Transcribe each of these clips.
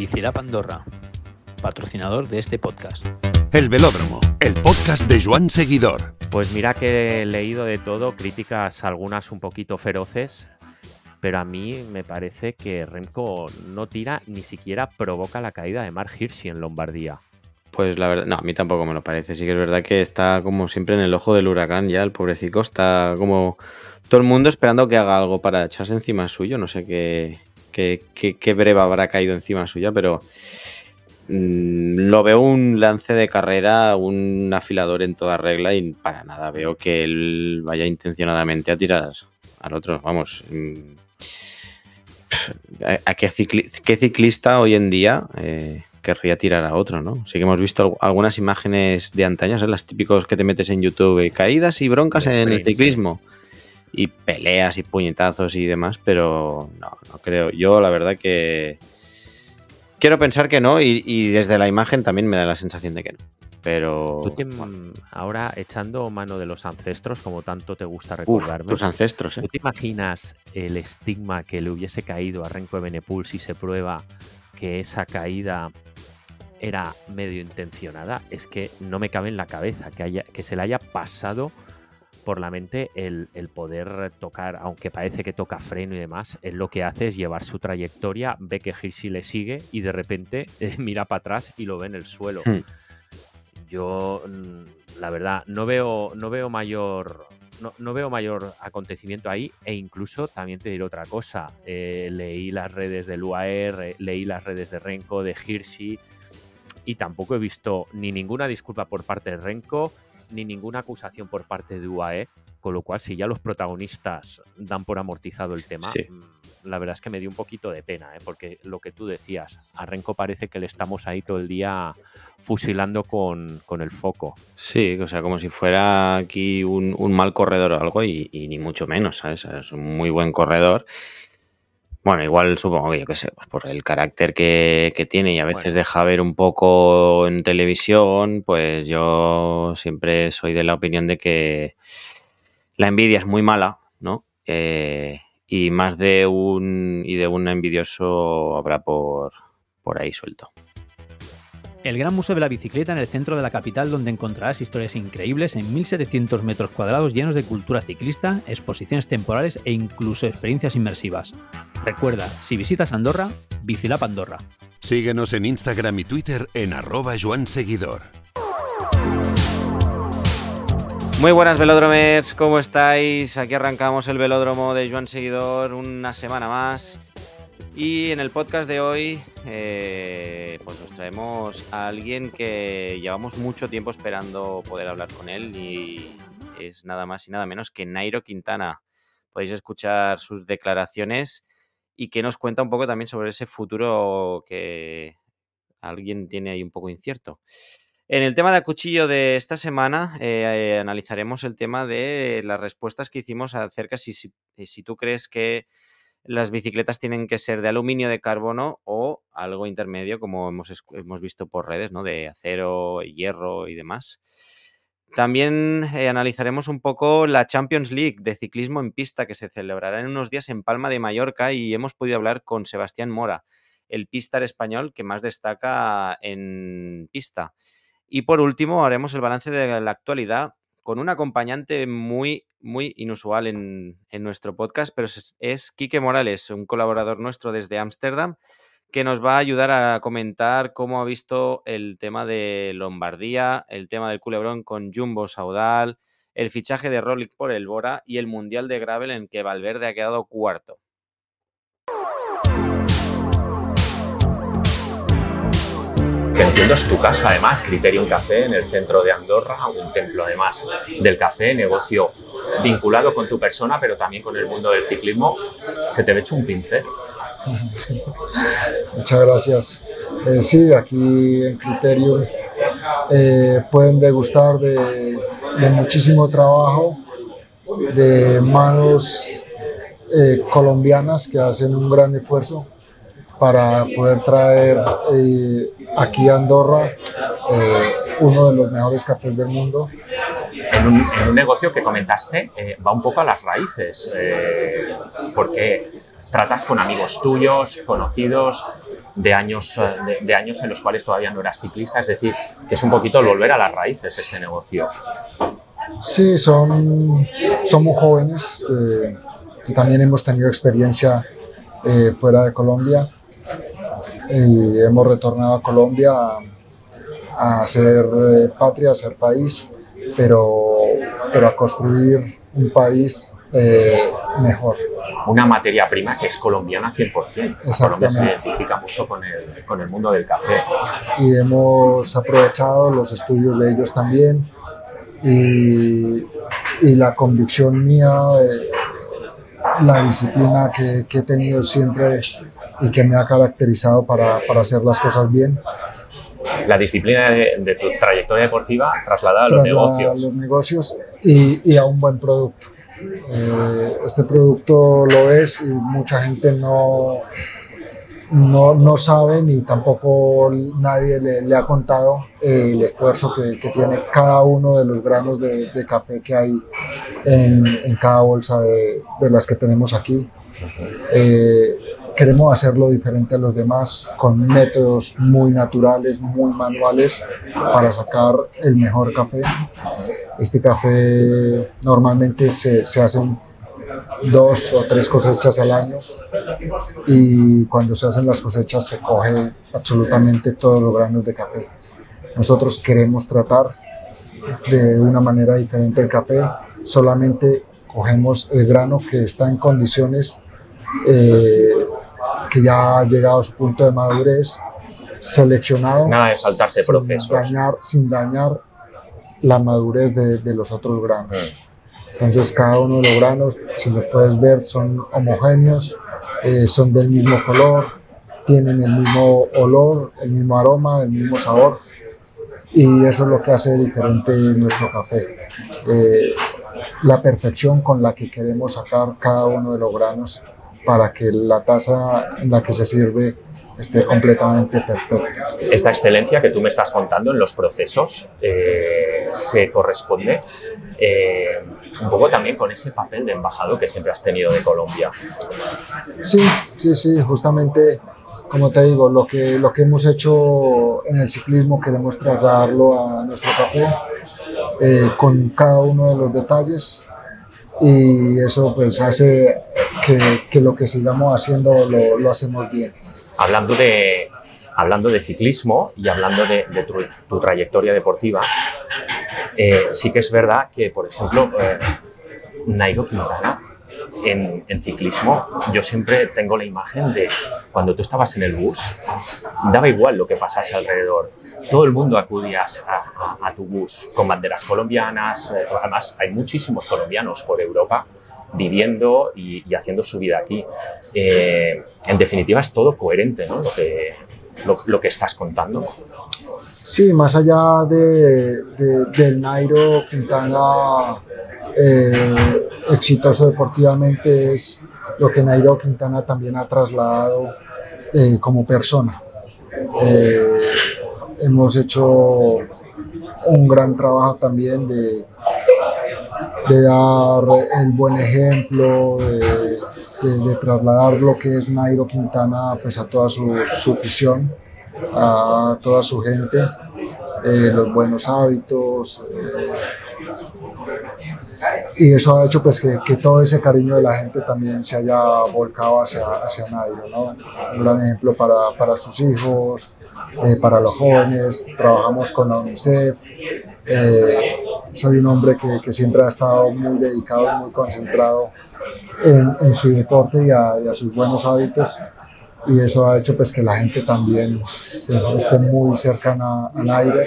Bicilab Andorra, patrocinador de este podcast. El Velódromo, el podcast de Joan Seguidor. Pues mira que he leído de todo, críticas algunas un poquito feroces, pero a mí me parece que Remco no tira ni siquiera provoca la caída de Mark Hirschi en Lombardía. Pues la verdad, no, a mí tampoco me lo parece. Sí que es verdad que está como siempre en el ojo del huracán ya, el pobrecito está como todo el mundo esperando que haga algo para echarse encima suyo. No sé qué, qué, qué, qué breva habrá caído encima suya, pero mm, lo veo un lance de carrera, un afilador en toda regla y para nada veo que él vaya intencionadamente a tirar al otro. Vamos, mm, ¿a qué, cicli- qué ciclista hoy en día eh, querría tirar a otro, no? Sí que hemos visto al- algunas imágenes de antaño, ¿sabes? las típicos que te metes en YouTube, eh, caídas y broncas en el sí. Y peleas y puñetazos y demás, pero no, no creo. Yo la verdad que quiero pensar que no y, y desde la imagen también me da la sensación de que no. Pero Tú te- bueno, ahora echando mano de los ancestros, como tanto te gusta uf, recordarme, tus ancestros, ¿eh? ¿tú te imaginas el estigma que le hubiese caído a Renko de Benepul si se prueba que esa caída era medio intencionada? Es que no me cabe en la cabeza que, haya, que se le haya pasado por la mente el, el poder tocar, aunque parece que toca freno y demás, él lo que hace es llevar su trayectoria, ve que Hirschi le sigue y de repente eh, mira para atrás y lo ve en el suelo. Hmm. Yo, mm, la verdad, no veo, no veo mayor. No, no veo mayor acontecimiento ahí e incluso también te diré otra cosa. Eh, leí las redes del UAE, re- leí las redes de Renko, de Hirschi y tampoco he visto ni ninguna disculpa por parte de Renko ni ninguna acusación por parte de UAE, con lo cual si ya los protagonistas dan por amortizado el tema, Sí. mm, la verdad es que me dio un poquito de pena, ¿eh? porque lo que tú decías, a Renko parece que le estamos ahí todo el día fusilando con, con el foco. Sí, o sea, como si fuera aquí un, un mal corredor o algo, y, y ni mucho menos, ¿sabes? Es un muy buen corredor. Bueno, igual supongo que yo qué sé, pues por el carácter que, que tiene y a veces deja ver un poco en televisión, pues yo siempre soy de la opinión de que la envidia es muy mala, ¿no? Eh, y más de un y de un envidioso habrá por, por ahí suelto. El Gran Museo de la Bicicleta en el centro de la capital donde encontrarás historias increíbles en 1700 metros cuadrados llenos de cultura ciclista, exposiciones temporales e incluso experiencias inmersivas. Recuerda, si visitas Andorra, Bicilab Andorra. Síguenos en Instagram y Twitter en arroba Joan Seguidor. Muy buenas velódromers, ¿cómo estáis? Aquí arrancamos el velódromo de Joan Seguidor una semana más. Y en el podcast de hoy, eh, pues nos traemos a alguien que llevamos mucho tiempo esperando poder hablar con él y es nada más y nada menos que Nairo Quintana. Podéis escuchar sus declaraciones y que nos cuenta un poco también sobre ese futuro que alguien tiene ahí un poco incierto. En el tema de cuchillo de esta semana eh, analizaremos el tema de las respuestas que hicimos acerca si, si, si tú crees que las bicicletas tienen que ser de aluminio, de carbono o algo intermedio, como hemos, hemos visto por redes, ¿no? De acero, hierro y demás. También eh, analizaremos un poco la Champions League de ciclismo en pista que se celebrará en unos días en Palma de Mallorca y hemos podido hablar con Sebastián Mora, el pistar español que más destaca en pista. Y por último, haremos el balance de la actualidad con un acompañante muy, muy inusual en, en nuestro podcast, pero es, Quique Morales, un colaborador nuestro desde Ámsterdam, que nos va a ayudar a comentar cómo ha visto el tema de Lombardía, el tema del culebrón con Jumbo Saudal, el fichaje de Roglic por el Bora y el Mundial de Gravel en que Valverde ha quedado cuarto. Es tu casa, además, Criterion Café en el centro de Andorra, un templo además del café, negocio vinculado con tu persona, pero también con el mundo del ciclismo. Se te ve hecho un pincel. Muchas gracias. Eh, sí, aquí en Criterium eh, pueden degustar de, muchísimo trabajo, de manos eh, colombianas que hacen un gran esfuerzo para poder traer aquí a Andorra eh, uno de los mejores cafés del mundo. En un, en un negocio que comentaste eh, va un poco a las raíces, eh, porque tratas con amigos tuyos, conocidos, de años, de, de años en los cuales todavía no eras ciclista, es decir, que es un poquito volver a las raíces este negocio. Sí, son, somos jóvenes y también hemos tenido experiencia fuera de Colombia y hemos retornado a Colombia a, a ser eh, patria, a ser país, pero, pero a construir un país eh, mejor. Una materia prima que es colombiana 100%. Colombia se identifica mucho con el, con el mundo del café. y hemos aprovechado los estudios de ellos también y, y la convicción mía, eh, la disciplina que, que he tenido siempre y que me ha caracterizado para, para hacer las cosas bien, La disciplina de, de tu trayectoria deportiva trasladada a los trasladar a negocios. los negocios y, y a un buen producto. Eh, este producto lo es y mucha gente no, no, no sabe ni tampoco nadie le, le ha contado eh, el esfuerzo que, que tiene cada uno de los granos de, de café que hay en, en cada bolsa de, de las que tenemos aquí. Eh, queremos hacerlo diferente a los demás con métodos muy naturales, muy manuales para sacar el mejor café. Este café normalmente se, se hacen dos o tres cosechas al año y cuando se hacen las cosechas se coge absolutamente todos los granos de café. Nosotros queremos tratar de una manera diferente el café, solamente cogemos el grano que está en condiciones eh, que ya ha llegado a su punto de madurez, seleccionado Nada de saltarse sin procesos. dañar, sin dañar la madurez de, de los otros granos. Entonces cada uno de los granos, si los puedes ver, son homogéneos, eh, son del mismo color, tienen el mismo olor, el mismo aroma, el mismo sabor. Y eso es lo que hace diferente nuestro café. Eh, la perfección con la que queremos sacar cada uno de los granos para que la taza en la que se sirve esté completamente perfecta. Esta excelencia que tú me estás contando en los procesos eh, se corresponde eh, un poco también con ese papel de embajador que siempre has tenido de Colombia. Sí, sí, sí, justamente, como te digo, lo que, lo que hemos hecho en el ciclismo queremos trasladarlo a nuestro café eh, con cada uno de los detalles y eso pues hace que, lo que sigamos haciendo lo, hacemos bien. Hablando de, hablando de ciclismo y hablando de, de tu, tu trayectoria deportiva, eh, sí que es verdad que, por ejemplo, eh, Nairo Quintana en, en ciclismo, yo siempre tengo la imagen de cuando tú estabas en el bus, daba igual lo que pasase alrededor. Todo el mundo acudía a, tu bus con banderas colombianas. eh, Además, hay muchísimos colombianos por Europa viviendo y, y haciendo su vida aquí. Eh, en definitiva, es todo coherente, ¿no? Lo que, lo, lo que estás contando. Sí, más allá de, de- del Nairo Quintana eh, exitoso deportivamente es lo que Nairo Quintana también ha trasladado eh, como persona. Eh, hemos hecho un gran trabajo también de, de dar el buen ejemplo, de, de- de trasladar lo que es Nairo Quintana pues, a toda su, su afición a toda su gente, eh, los buenos hábitos. eh, y eso ha hecho pues que, que todo ese cariño de la gente también se haya volcado hacia, hacia Nairo, ¿no? Un gran ejemplo para, para sus hijos, eh, para los jóvenes, trabajamos con la UNICEF. eh, soy un hombre que, que siempre ha estado muy dedicado muy concentrado en, en su deporte y a, y a sus buenos hábitos y eso ha hecho pues que la gente también pues, esté muy cercana al aire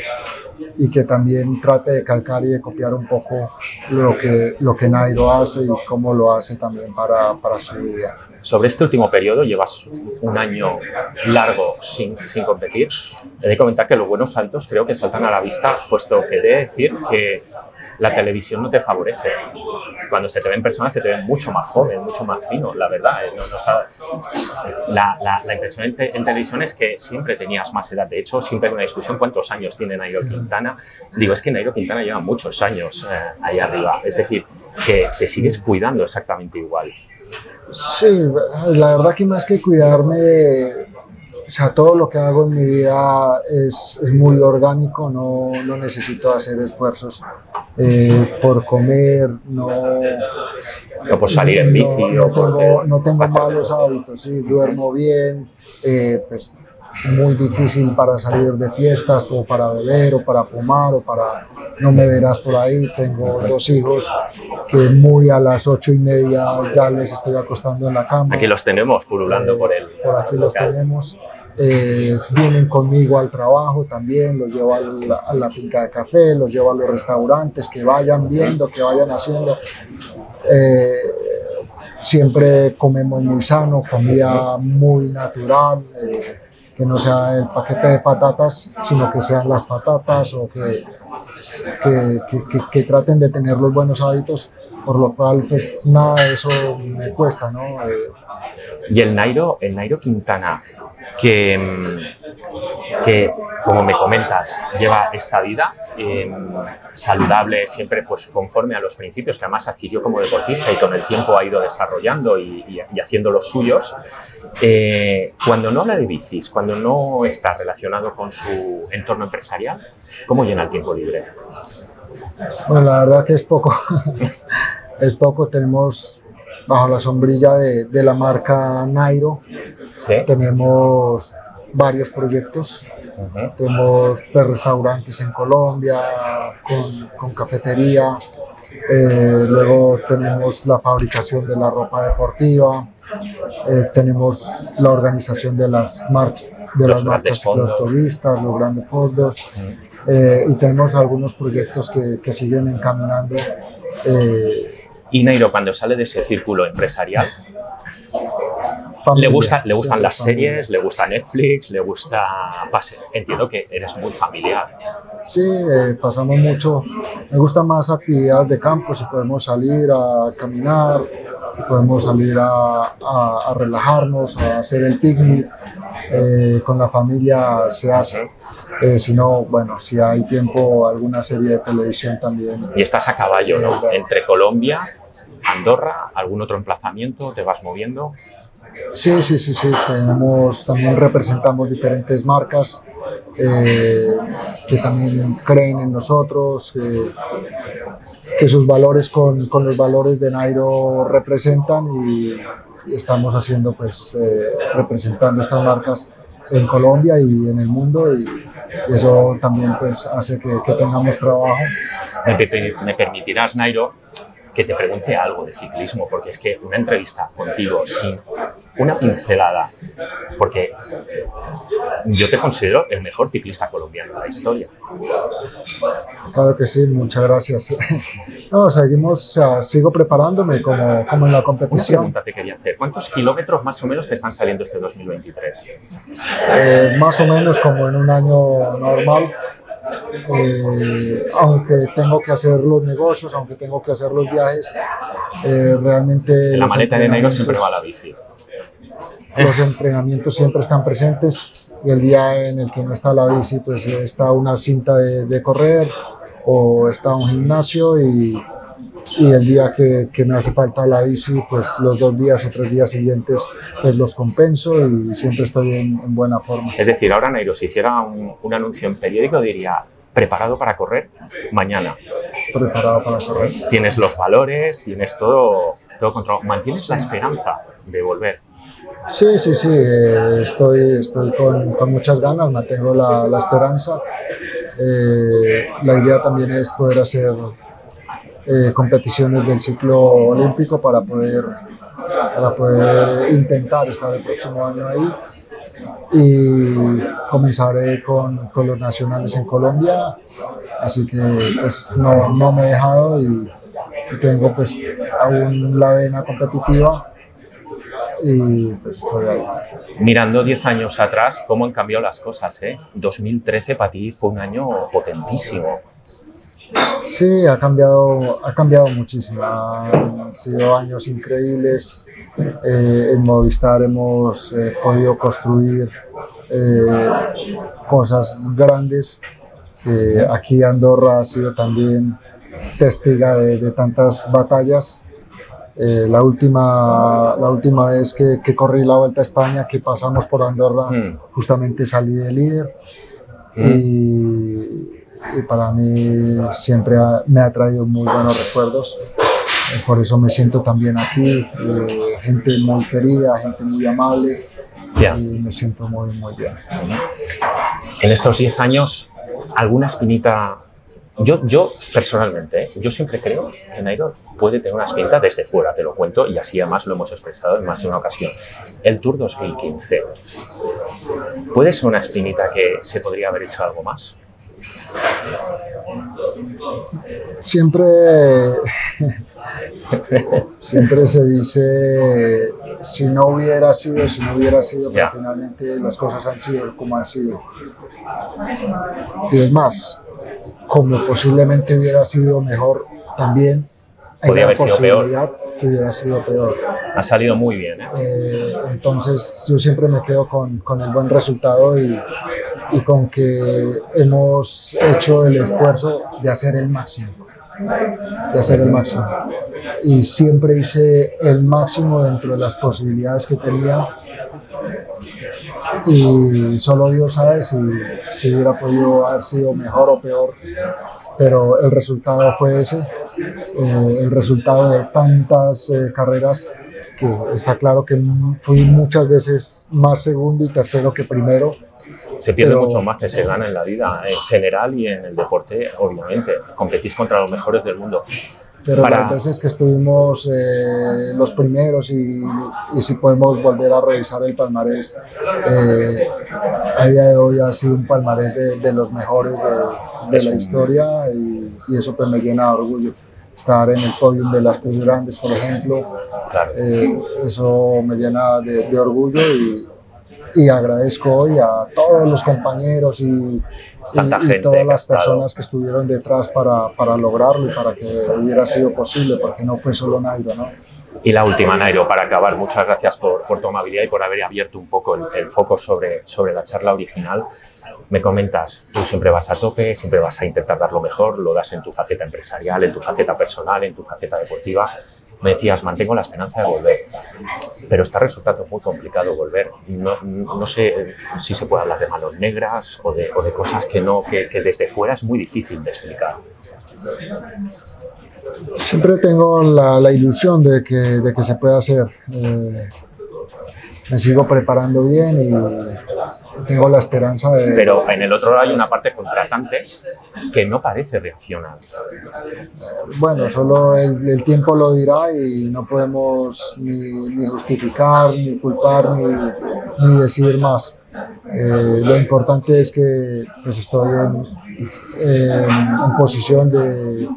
y que también trate de calcar y de copiar un poco lo que, lo que Nairo hace y cómo lo hace también para, para su vida. Sobre este último periodo, llevas un año largo sin, sin competir. He de comentar que los buenos saltos creo que saltan a la vista, puesto que he de decir que la televisión no te favorece. Cuando se te ven personas, se te ven mucho más joven, mucho más fino, la verdad. eh, no- no sabe- la, la- la impresión en, te- en televisión es que siempre tenías más edad. De hecho, siempre hay una discusión cuántos años tiene Nairo Quintana. Digo, es que Nairo Quintana lleva muchos años eh, ahí arriba. Es decir, que te sigues cuidando exactamente igual. Sí, la verdad que más que cuidarme, o sea, todo lo que hago en mi vida es, es muy orgánico, no, no, necesito hacer esfuerzos eh, por comer, no, no por salir en bici. No, tengo, no tengo malos hábitos, sí, duermo bien, eh, pues muy difícil para salir de fiestas o para beber o para fumar o para no me verás por ahí. Tengo dos hijos que muy a las ocho y media ya les estoy acostando en la cama. Aquí los tenemos pululando por el. Por aquí los tenemos. Eh, vienen conmigo al trabajo también, los llevo a la, a la, finca de café, los llevo a los restaurantes, que vayan viendo, que vayan haciendo. Eh, siempre comemos muy sano, comida muy natural. Eh, que no sea el paquete de patatas, sino que sean las patatas o que, que, que, que traten de tener los buenos hábitos, por lo cual pues nada de eso me cuesta, ¿no? Eh, y el Nairo, el Nairo Quintana, que, que como me comentas, lleva esta vida eh, saludable, siempre pues conforme a los principios que además adquirió como deportista y con el tiempo ha ido desarrollando y, y, y haciendo los suyos. Eh, cuando no habla de bicis, cuando no está relacionado con su entorno empresarial, ¿cómo llena el tiempo libre? Bueno, la verdad que es poco. es poco. Tenemos bajo la sombrilla de, de la marca Nairo, ¿Sí? tenemos varios proyectos. Uh -huh. Tenemos restaurantes en Colombia, con, con cafetería. Eh, luego tenemos la fabricación de la ropa deportiva. Eh, tenemos la organización de las, march de los las marchas cicloturistas, los grandes fondos. Uh -huh. eh, y tenemos algunos proyectos que, que siguen encaminando. eh, Y Nairo, cuando sale de ese círculo empresarial, familia, le, gusta, le gustan las familia. series, le gusta Netflix, le gusta Pase. Entiendo que eres muy familiar. Sí, eh, pasamos mucho. Me gustan más actividades de campo, si podemos salir a caminar, si podemos salir a, a, a relajarnos, a hacer el picnic. Eh, con la familia se hace. Eh, si no, bueno, si hay tiempo, alguna serie de televisión también. Y estás a caballo, ¿no? Entre Colombia, Andorra, algún otro emplazamiento, te vas moviendo. Sí, sí, sí, sí. Tenemos, también representamos diferentes marcas eh, que también creen en nosotros, que, que sus valores con, con, los valores de Nairo representan y, y estamos haciendo, pues, eh, representando estas marcas en Colombia y en el mundo y, y eso también pues hace que, que tengamos trabajo. Me, me permitirás, Nairo, que te pregunte algo de ciclismo, porque es que una entrevista contigo sin una pincelada, porque yo te considero el mejor ciclista colombiano de la historia. Claro que sí, muchas gracias. No, seguimos, sigo preparándome como, como en la competición. Una pregunta te quería hacer, ¿cuántos kilómetros más o menos te están saliendo este 2023? Eh, más o menos como en un año normal, eh, aunque tengo que hacer los negocios, aunque tengo que hacer los viajes, eh, realmente... En la maleta de Nairo siempre va la bici. Los entrenamientos siempre están presentes y el día en el que no está la bici, pues está una cinta de, de correr o está un gimnasio y, y el día que, que, me hace falta la bici, pues los dos días o tres días siguientes pues los compenso y siempre estoy en, en buena forma. Es decir, ahora Nairo, si hiciera un, un, anuncio en periódico diría preparado para correr mañana. Preparado para correr. Tienes los valores, tienes todo, todo controlado. ¿Mantienes la esperanza de volver? Sí, sí, sí, eh, estoy, estoy con, con, muchas ganas, mantengo la, la esperanza. Eh, la idea también es poder hacer eh, competiciones del ciclo olímpico para poder, para poder intentar estar el próximo año ahí. Y comenzaré con, con los nacionales en Colombia, así que pues no, no me he dejado y, y tengo pues aún la vena competitiva y pues estoy ahí. Mirando 10 años atrás, ¿cómo han cambiado las cosas? Eh? 2013 para ti fue un año potentísimo. Sí, ha cambiado, ha cambiado muchísimo. Han sido años increíbles. Eh, en Movistar hemos eh, podido construir eh, cosas grandes. aquí Andorra ha sido también testiga de, de tantas batallas la, última, la última vez que, que, corrí la Vuelta a España, que pasamos por Andorra, mm. justamente salí de líder. Mm. Y, y, para mí siempre ha, me ha traído muy buenos recuerdos. Eh, por eso me siento también aquí. Eh, gente muy querida, gente muy amable. Yeah. Y me siento muy, muy bien. En estos 10 años, ¿alguna espinita yo, yo personalmente, ¿eh? yo siempre creo que Nairo puede tener una espinita desde fuera, te lo cuento, y así además lo hemos expresado en más de una ocasión. El Tour 2015, ¿puede ser una espinita que se podría haber hecho algo más? Siempre, siempre se dice, si no hubiera sido, si no hubiera sido, pero finalmente las cosas han sido como han sido. Y es más, como posiblemente hubiera sido mejor también. Hay Podría haber sido peor. que hubiera sido peor. Ha salido muy bien. ¿eh? Eh, entonces yo siempre me quedo con, con el buen resultado y, y, con que hemos hecho el esfuerzo de hacer el máximo. De hacer el máximo. Y siempre hice el máximo dentro de las posibilidades que tenía y solo Dios sabe si, si, hubiera podido haber sido mejor o peor, pero el resultado fue ese, eh, el resultado de tantas eh, carreras que está claro que fui muchas veces más segundo y tercero que primero. Se pierde mucho más que se gana en la vida, en general y en el deporte, obviamente. Competís contra los mejores del mundo pero para... veces que estuvimos eh, los primeros y, y, si podemos volver a revisar el palmarés, eh, a día de hoy ha sido un palmarés de, de los mejores de, de la historia y, y, eso pues me llena de orgullo. Estar en el podium de las tres grandes, por ejemplo, claro. eh, eso me llena de, de orgullo y, y agradezco hoy a todos los compañeros y, y, y todas las personas que estuvieron detrás para, para, lograrlo y para que hubiera sido posible, porque no fue solo Nairo, ¿no? Y la última, Nairo, para acabar, muchas gracias por, por tu amabilidad y por haber abierto un poco el, el, foco sobre, sobre la charla original. Me comentas, tú siempre vas a tope, siempre vas a intentar dar lo mejor, lo das en tu faceta empresarial, en tu faceta personal, en tu faceta deportiva me decías, mantengo la esperanza de volver, pero está resultando muy complicado volver. No, no sé si se puede hablar de manos negras o de, o cosas que, no, que, desde fuera es muy difícil de explicar. Siempre tengo la, la ilusión de que, de que se puede hacer. Eh, me sigo preparando bien y tengo la esperanza de... Pero en el otro lado hay una parte contratante que no parece reaccionar. Bueno, solo el, el tiempo lo dirá y no podemos ni, ni justificar, ni culpar, ni, ni decir más. Eh, lo importante es que pues, estoy en, en, en posición de,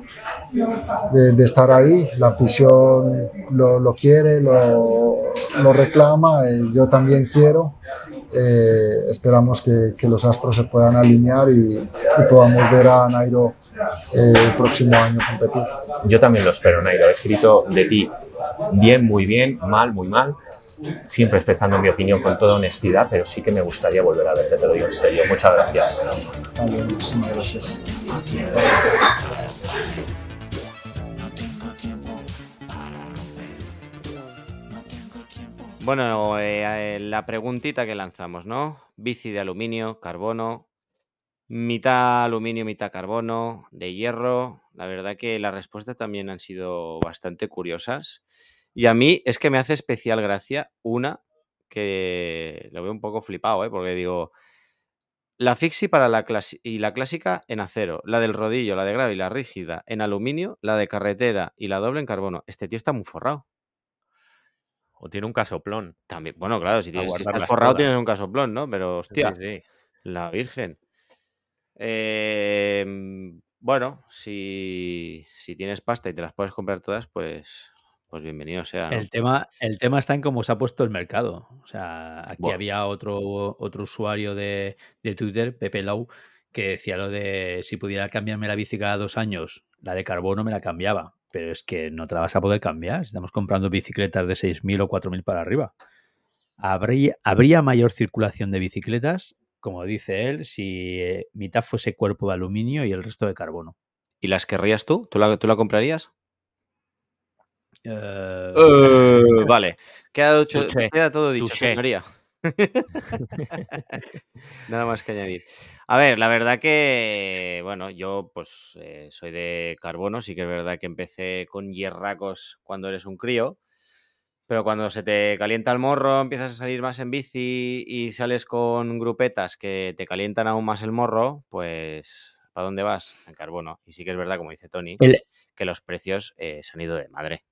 de, de, estar ahí. La afición lo, lo quiere, lo, lo reclama, eh, yo también quiero. Eh, esperamos que, que, los astros se puedan alinear y, y podamos ver a Nairo eh, el próximo año competir. Yo también lo espero, Nairo. He escrito de ti bien, muy bien, mal, muy mal. Siempre expresando mi opinión con toda honestidad, pero sí que me gustaría volver a verte, te lo digo en serio. Muchas gracias. Vale, muchísimas gracias. Bueno, eh, la preguntita que lanzamos, ¿no? Bici de aluminio, carbono, mitad aluminio, mitad carbono, de hierro. La verdad que las respuestas también han sido bastante curiosas. Y a mí es que me hace especial gracia una que lo veo un poco flipado, ¿eh? porque digo, la fixie para la y la clásica en acero, la del rodillo, la de grave y la rígida en aluminio, la de carretera y la doble en carbono. Este tío está muy forrado. O tiene un casoplón. También, bueno, claro, si, tienes, si estás forrado todas. tienes un casoplón, ¿no? Pero, hostia, sí, sí. la Virgen. Eh, bueno, si, si, tienes pasta y te las puedes comprar todas, pues, pues bienvenido sea. ¿no? El, tema, el tema está en cómo se ha puesto el mercado. O sea, aquí bueno. había otro, otro usuario de, de Twitter, Pepe Low, que decía lo de si pudiera cambiarme la bici cada dos años, la de carbono me la cambiaba pero es que no te la vas a poder cambiar. Estamos comprando bicicletas de 6.000 o 4.000 para arriba. ¿Habría, ¿Habría mayor circulación de bicicletas, como dice él, si eh, mitad fuese cuerpo de aluminio y el resto de carbono? ¿Y las querrías tú? ¿Tú la, tú la comprarías? Eh, Eh, vale, queda, ocho- Touché, queda todo dicho, señoría. Nada más que añadir. A ver, la verdad que, bueno, yo pues eh, soy de carbono, sí que es verdad que empecé con hierracos cuando eres un crío, pero cuando se te calienta el morro, empiezas a salir más en bici y sales con grupetas que te calientan aún más el morro, pues ¿para dónde vas? En carbono. Y sí que es verdad, como dice Tony, el, que los precios eh, se han ido de madre.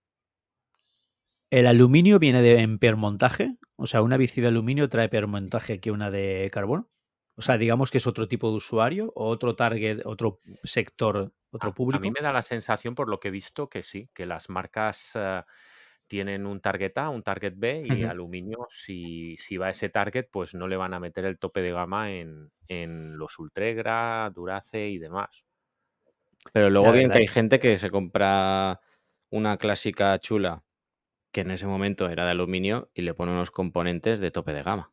El aluminio viene de, en peor montaje. O sea, una bici de aluminio trae peor montaje que una de carbono. O sea, digamos que es otro tipo de usuario o otro target, otro sector, otro A- A, público. mí me da la sensación, por lo que he visto, que sí, que las marcas eh, tienen un target A, un target B y aluminio, si, si va a ese target, pues no le van a meter el tope de gama en, en los Ultegra, Durace y demás. Pero luego La bien que hay gente que se compra una clásica chula que en ese momento era de aluminio y le pone unos componentes de tope de gama.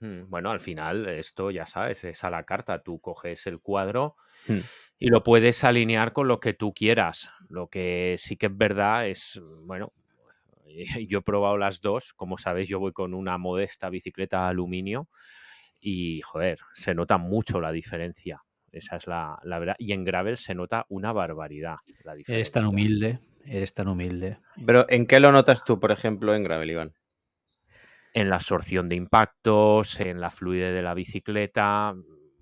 Mm, Bueno, al final esto ya sabes, es a la carta. Tú coges el cuadro Hmm. y lo puedes alinear con lo que tú quieras. Lo que sí que es verdad es, bueno, yo he probado las dos. Como sabéis, yo voy con una modesta bicicleta de aluminio y, joder, se nota mucho la diferencia. Esa es la, la verdad. Y en gravel se nota una barbaridad la Eres diferencia. tan humilde, eres tan humilde. Pero ¿en qué lo notas tú, por ejemplo, en gravel, Iván? en la absorción de impactos, en la fluidez de la bicicleta,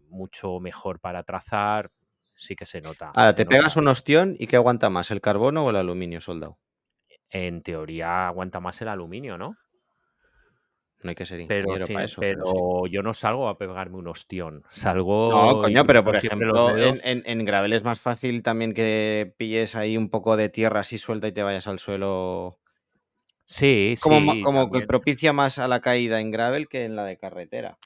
mucho mejor para trazar, sí que se nota. Ahora, se te pegas un ostión y ¿qué aguanta más, el carbono o el aluminio soldado? En teoría aguanta más el aluminio, ¿no? No hay que ser Pero, ingeniero sí, para eso. pero pero sí. yo no salgo a pegarme un ostión. Salgo. No, coño, pero por ejemplo, en, en- en gravel es más fácil también que pilles ahí un poco de tierra así suelta y te vayas al suelo. Sí, Como, sí. como que propicia más a la caída en gravel que en la de carretera.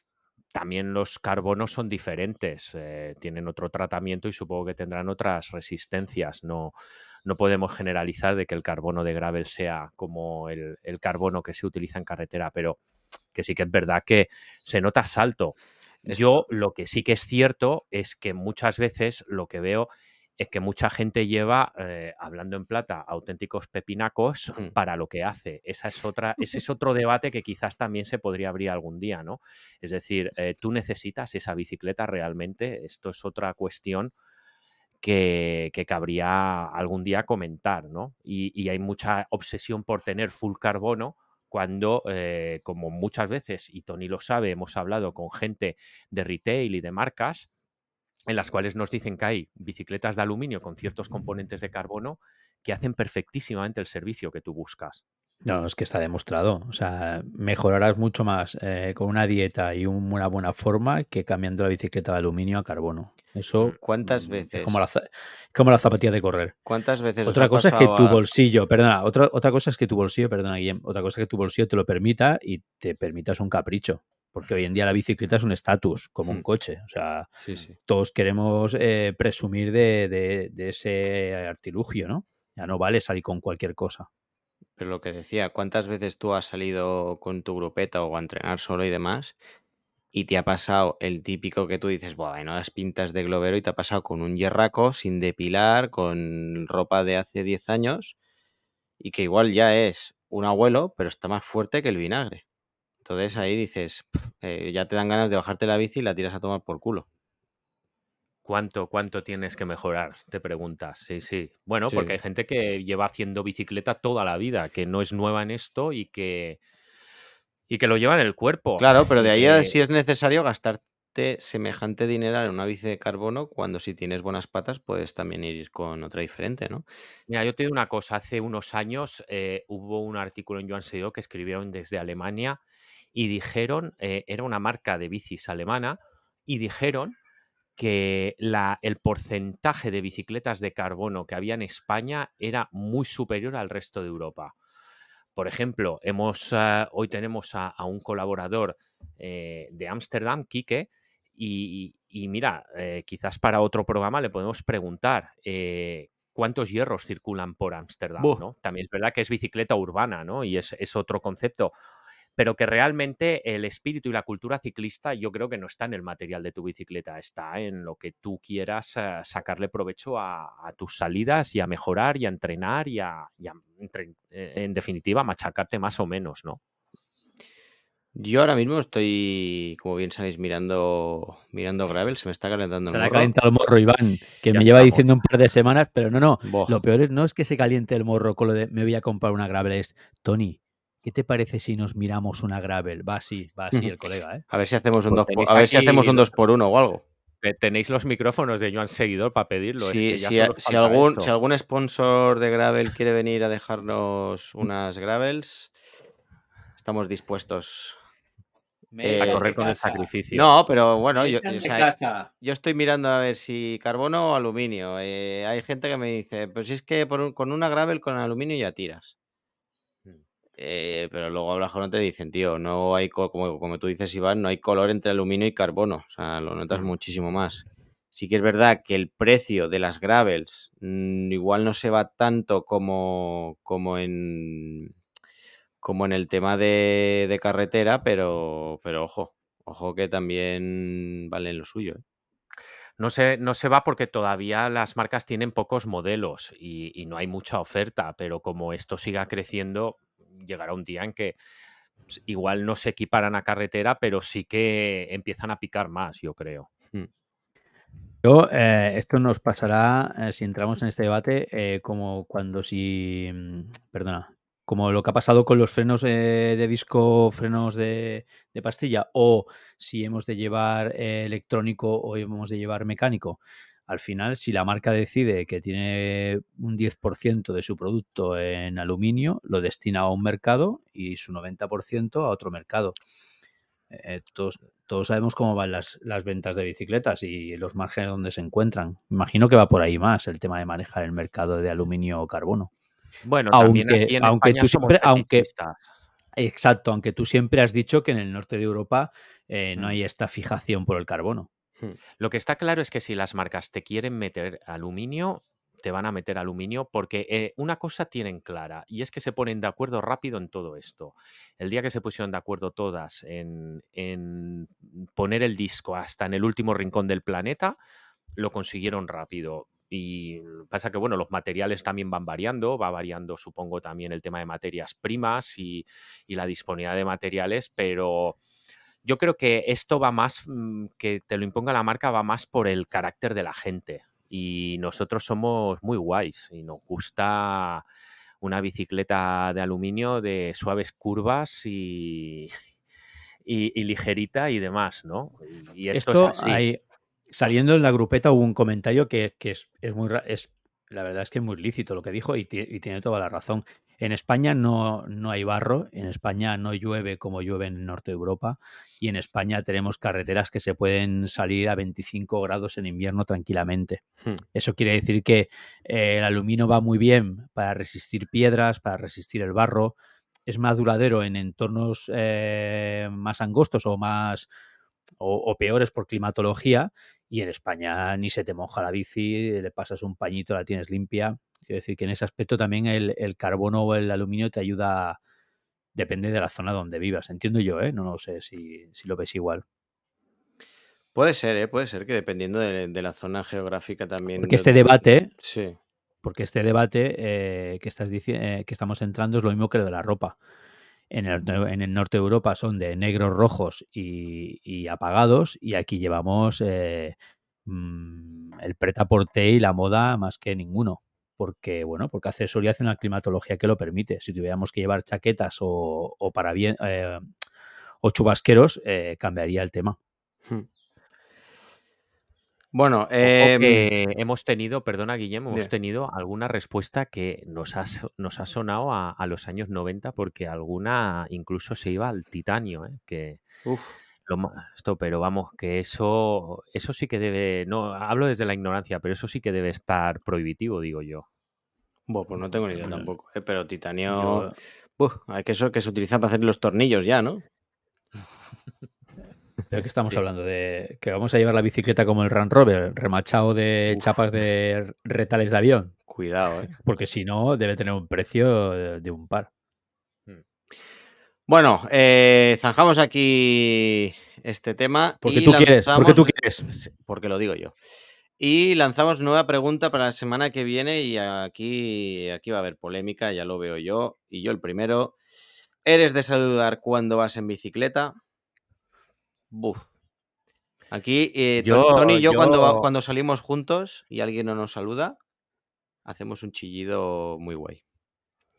también los carbonos son diferentes. eh, tienen otro tratamiento y supongo que tendrán otras resistencias. No, no podemos generalizar de que el carbono de gravel sea como el, el carbono que se utiliza en carretera, pero que sí que es verdad que se nota salto. Yo lo que sí que es cierto es que muchas veces lo que veo es que mucha gente lleva, eh, hablando en plata, auténticos pepinacos Mm. para lo que hace. Esa es otra, ese es otro debate que quizás también se podría abrir algún día, ¿no? Es decir, eh, tú necesitas esa bicicleta realmente. Esto es otra cuestión que, que cabría algún día comentar, ¿no? Y, y hay mucha obsesión por tener full carbono cuando, eh, como muchas veces, y Tony lo sabe, hemos hablado con gente de retail y de marcas, en las cuales nos dicen que hay bicicletas de aluminio con ciertos componentes de carbono que hacen perfectísimamente el servicio que tú buscas. No, es que está demostrado. O sea, mejorarás mucho más eh, con una dieta y un- una buena forma que cambiando la bicicleta de aluminio a carbono. Eso ¿Cuántas mm, veces? es como la, como la zapatilla de correr. ¿Cuántas veces Otra cosa es que tu a- bolsillo, perdona, otra, otra cosa es que tu bolsillo, perdona, Guillem, otra cosa es que tu bolsillo te lo permita y te permitas un capricho. Porque hoy en día la bicicleta es un estatus, como un Hmm. coche. O sea, Sí, sí. todos queremos eh, presumir de, de- de ese artilugio, ¿no? Ya no vale salir con cualquier cosa. Pero lo que decía, ¿cuántas veces tú has salido con tu grupeta o a entrenar solo y demás? Y te ha pasado el típico que tú dices, Buah, no las pintas de globero y te ha pasado con un hierraco sin depilar, con ropa de hace 10 años y que igual ya es un abuelo, pero está más fuerte que el vinagre. Entonces ahí dices, "Pf, eh, ya te dan ganas de bajarte la bici y la tiras a tomar por culo. ¿Cuánto, ¿Cuánto tienes que mejorar? Te preguntas. Sí, sí. Bueno, Sí. porque hay gente que lleva haciendo bicicleta toda la vida, que no es nueva en esto y que, y que lo lleva en el cuerpo. Claro, pero de ahí a si es necesario gastarte semejante dinero en una bici de carbono, cuando si tienes buenas patas puedes también ir con otra diferente, ¿no? Mira, yo te digo una cosa. Hace unos años eh, hubo un artículo en Joan Seguidor que escribieron desde Alemania y dijeron, eh, era una marca de bicis alemana, y dijeron que la, el porcentaje de bicicletas de carbono que había en España era muy superior al resto de Europa. Por ejemplo, hemos, eh, hoy tenemos a, a un colaborador eh, de Ámsterdam, Quique, y, y mira, eh, quizás para otro programa le podemos preguntar eh, cuántos hierros circulan por Ámsterdam. ¿no? También es verdad que es bicicleta urbana, ¿no? Y es, es otro concepto. Pero que realmente el espíritu y la cultura ciclista yo creo que no está en el material de tu bicicleta, está en lo que tú quieras eh, sacarle provecho a, a, tus salidas y a mejorar y a entrenar y a, y a eh, en definitiva, machacarte más o menos, ¿no? Yo ahora mismo estoy, como bien sabéis, mirando, mirando gravel, se me está calentando el morro. Se le ha calentado el morro, Iván, que me lleva diciendo un par de semanas, pero no, no. Lo peor es, no es que se caliente el morro con lo de me voy a comprar una gravel, es Tony, ¿qué te parece si nos miramos una gravel? Va así, va así el colega, ¿eh? A ver si hacemos un, pues dos, por, a ver si hacemos un 2 por 1 o algo. Tenéis los micrófonos de Joan Seguidor para pedirlo. si, si, algún, si algún sponsor de Gravel quiere venir a dejarnos unas Gravels, estamos dispuestos a correr con el sacrificio. No, pero bueno, yo, yo, estoy mirando a ver si carbono o aluminio. Eh, hay gente que me dice, pues si es que con una gravel con aluminio ya tiras. Eh, pero luego hablas con te dicen, tío, no hay, como, como tú dices, Iván, no hay color entre aluminio y carbono. O sea, lo notas muchísimo más. Sí que es verdad que el precio de las gravels mm, igual no se va tanto como, como en como en el tema de, carretera, pero, pero ojo, ojo que también valen lo suyo. ¿eh? No se, no se va porque todavía las marcas tienen pocos modelos y, no hay mucha oferta, pero como esto siga creciendo, llegará un día en que pues, igual no se equiparan a carretera, pero sí que empiezan a picar más, yo creo. Hmm. Yo, eh, esto nos pasará eh, si entramos en este debate como cuando si, mm, perdona, como lo que ha pasado con los frenos eh, de disco, frenos de, pastilla, o si hemos de llevar eh, electrónico o hemos de llevar mecánico. Al final, si la marca decide que tiene un 10% de su producto en aluminio, lo destina a un mercado y su 90% a otro mercado. Eh, todos, todos, sabemos cómo van las, las, ventas de bicicletas y los márgenes donde se encuentran. Imagino que va por ahí más el tema de manejar el mercado de aluminio o carbono. Bueno, aunque, aunque tú siempre, aunque, exacto, aunque tú siempre has dicho que en el norte de Europa eh, no mm. hay esta fijación por el carbono. Hmm. Lo que está claro es que si las marcas te quieren meter aluminio, te van a meter aluminio porque eh, una cosa tienen clara y es que se ponen de acuerdo rápido en todo esto. El día que se pusieron de acuerdo todas en, en poner el disco hasta en el último rincón del planeta, lo consiguieron rápido. Y pasa que, bueno, los materiales también van variando, va variando, supongo, también el tema de materias primas y, la disponibilidad de materiales, pero yo creo que esto va más, mm, que te lo imponga la marca, va más por el carácter de la gente. Y nosotros somos muy guays y nos gusta una bicicleta de aluminio de suaves curvas y, y, ligerita y demás, ¿no? Y esto, es así saliendo en la grupeta hubo un comentario que, es, muy es la verdad es que es muy lícito lo que dijo y, tiene toda la razón. En España no, no, hay barro, en España no llueve como llueve en el norte de Europa y en España tenemos carreteras que se pueden salir a 25 grados en invierno tranquilamente. Hmm. Eso quiere decir que eh, el aluminio va muy bien para resistir piedras, para resistir el barro, es más duradero en entornos eh, más angostos o más o, peores por climatología y en España ni se te moja la bici, le pasas un pañito, la tienes limpia. Quiero decir que en ese aspecto también el, carbono o el aluminio te ayuda, depende de la zona donde vivas. Entiendo yo, ¿eh? No, no sé si, lo ves igual. Puede ser, ¿eh? puede ser que dependiendo de, la zona geográfica también. Porque este debate, sí. porque este debate eh, que, estás eh, que estamos entrando es lo mismo que lo de la ropa en el, norte de Europa son de negros, rojos y, apagados, y aquí llevamos eh, mm, el preta porte y la moda más que ninguno. Porque, bueno, porque accesorio hace una climatología que lo permite. Si tuviéramos que llevar chaquetas o, para bien eh, o chubasqueros, eh, cambiaría el tema. Bueno, em, hemos tenido, perdona Guillermo, hemos tenido alguna respuesta que nos ha, nos ha sonado a, los años 90 porque alguna incluso se iba al titanio, ¿eh? que esto, pero vamos, que eso, eso sí que debe, no, hablo desde la ignorancia, pero eso sí que debe estar prohibitivo, digo yo. Bueno, pues no tengo ni idea tampoco, ¿eh? pero titanio, hay que eso que se utiliza para hacer los tornillos ya, ¿no? ¿De qué estamos hablando? ¿De que vamos a llevar la bicicleta como el Run Rover, remachado de chapas de retales de avión? Cuidado, ¿eh? Porque si no, debe tener un precio de, un par. Hmm. Bueno, eh, zanjamos aquí este tema. Porque tú quieres, porque tú quieres. Porque lo digo yo. Y lanzamos nueva pregunta para la semana que viene y aquí, aquí va a haber polémica, ya lo veo yo. Y yo el primero. ¿Eres de saludar cuando vas en bicicleta? Buf. Aquí, eh, Tony y yo, Cuando, cuando salimos juntos y alguien no nos saluda, hacemos un chillido muy guay.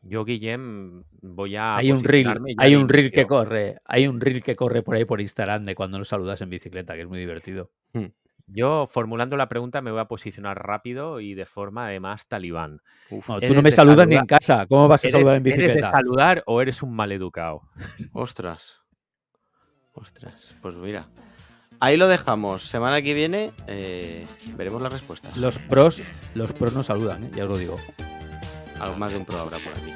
Yo, Guillem, voy a. Hay un reel, hay un reel que corre, hay un reel que corre por ahí por Instagram de cuando nos saludas en bicicleta, que es muy divertido. Hmm. Yo, formulando la pregunta, me voy a posicionar rápido y de forma además talibán. tú no me saludas ni en casa. ¿Cómo vas a saludar en bicicleta? ¿Eres de saludar o eres un maleducado? Ostras. Ostras. Pues mira. Ahí lo dejamos. Semana que viene eh, veremos las respuestas. Los pros, los pros no saludan, ¿eh? ya os lo digo. Algo más de un pro habrá por aquí.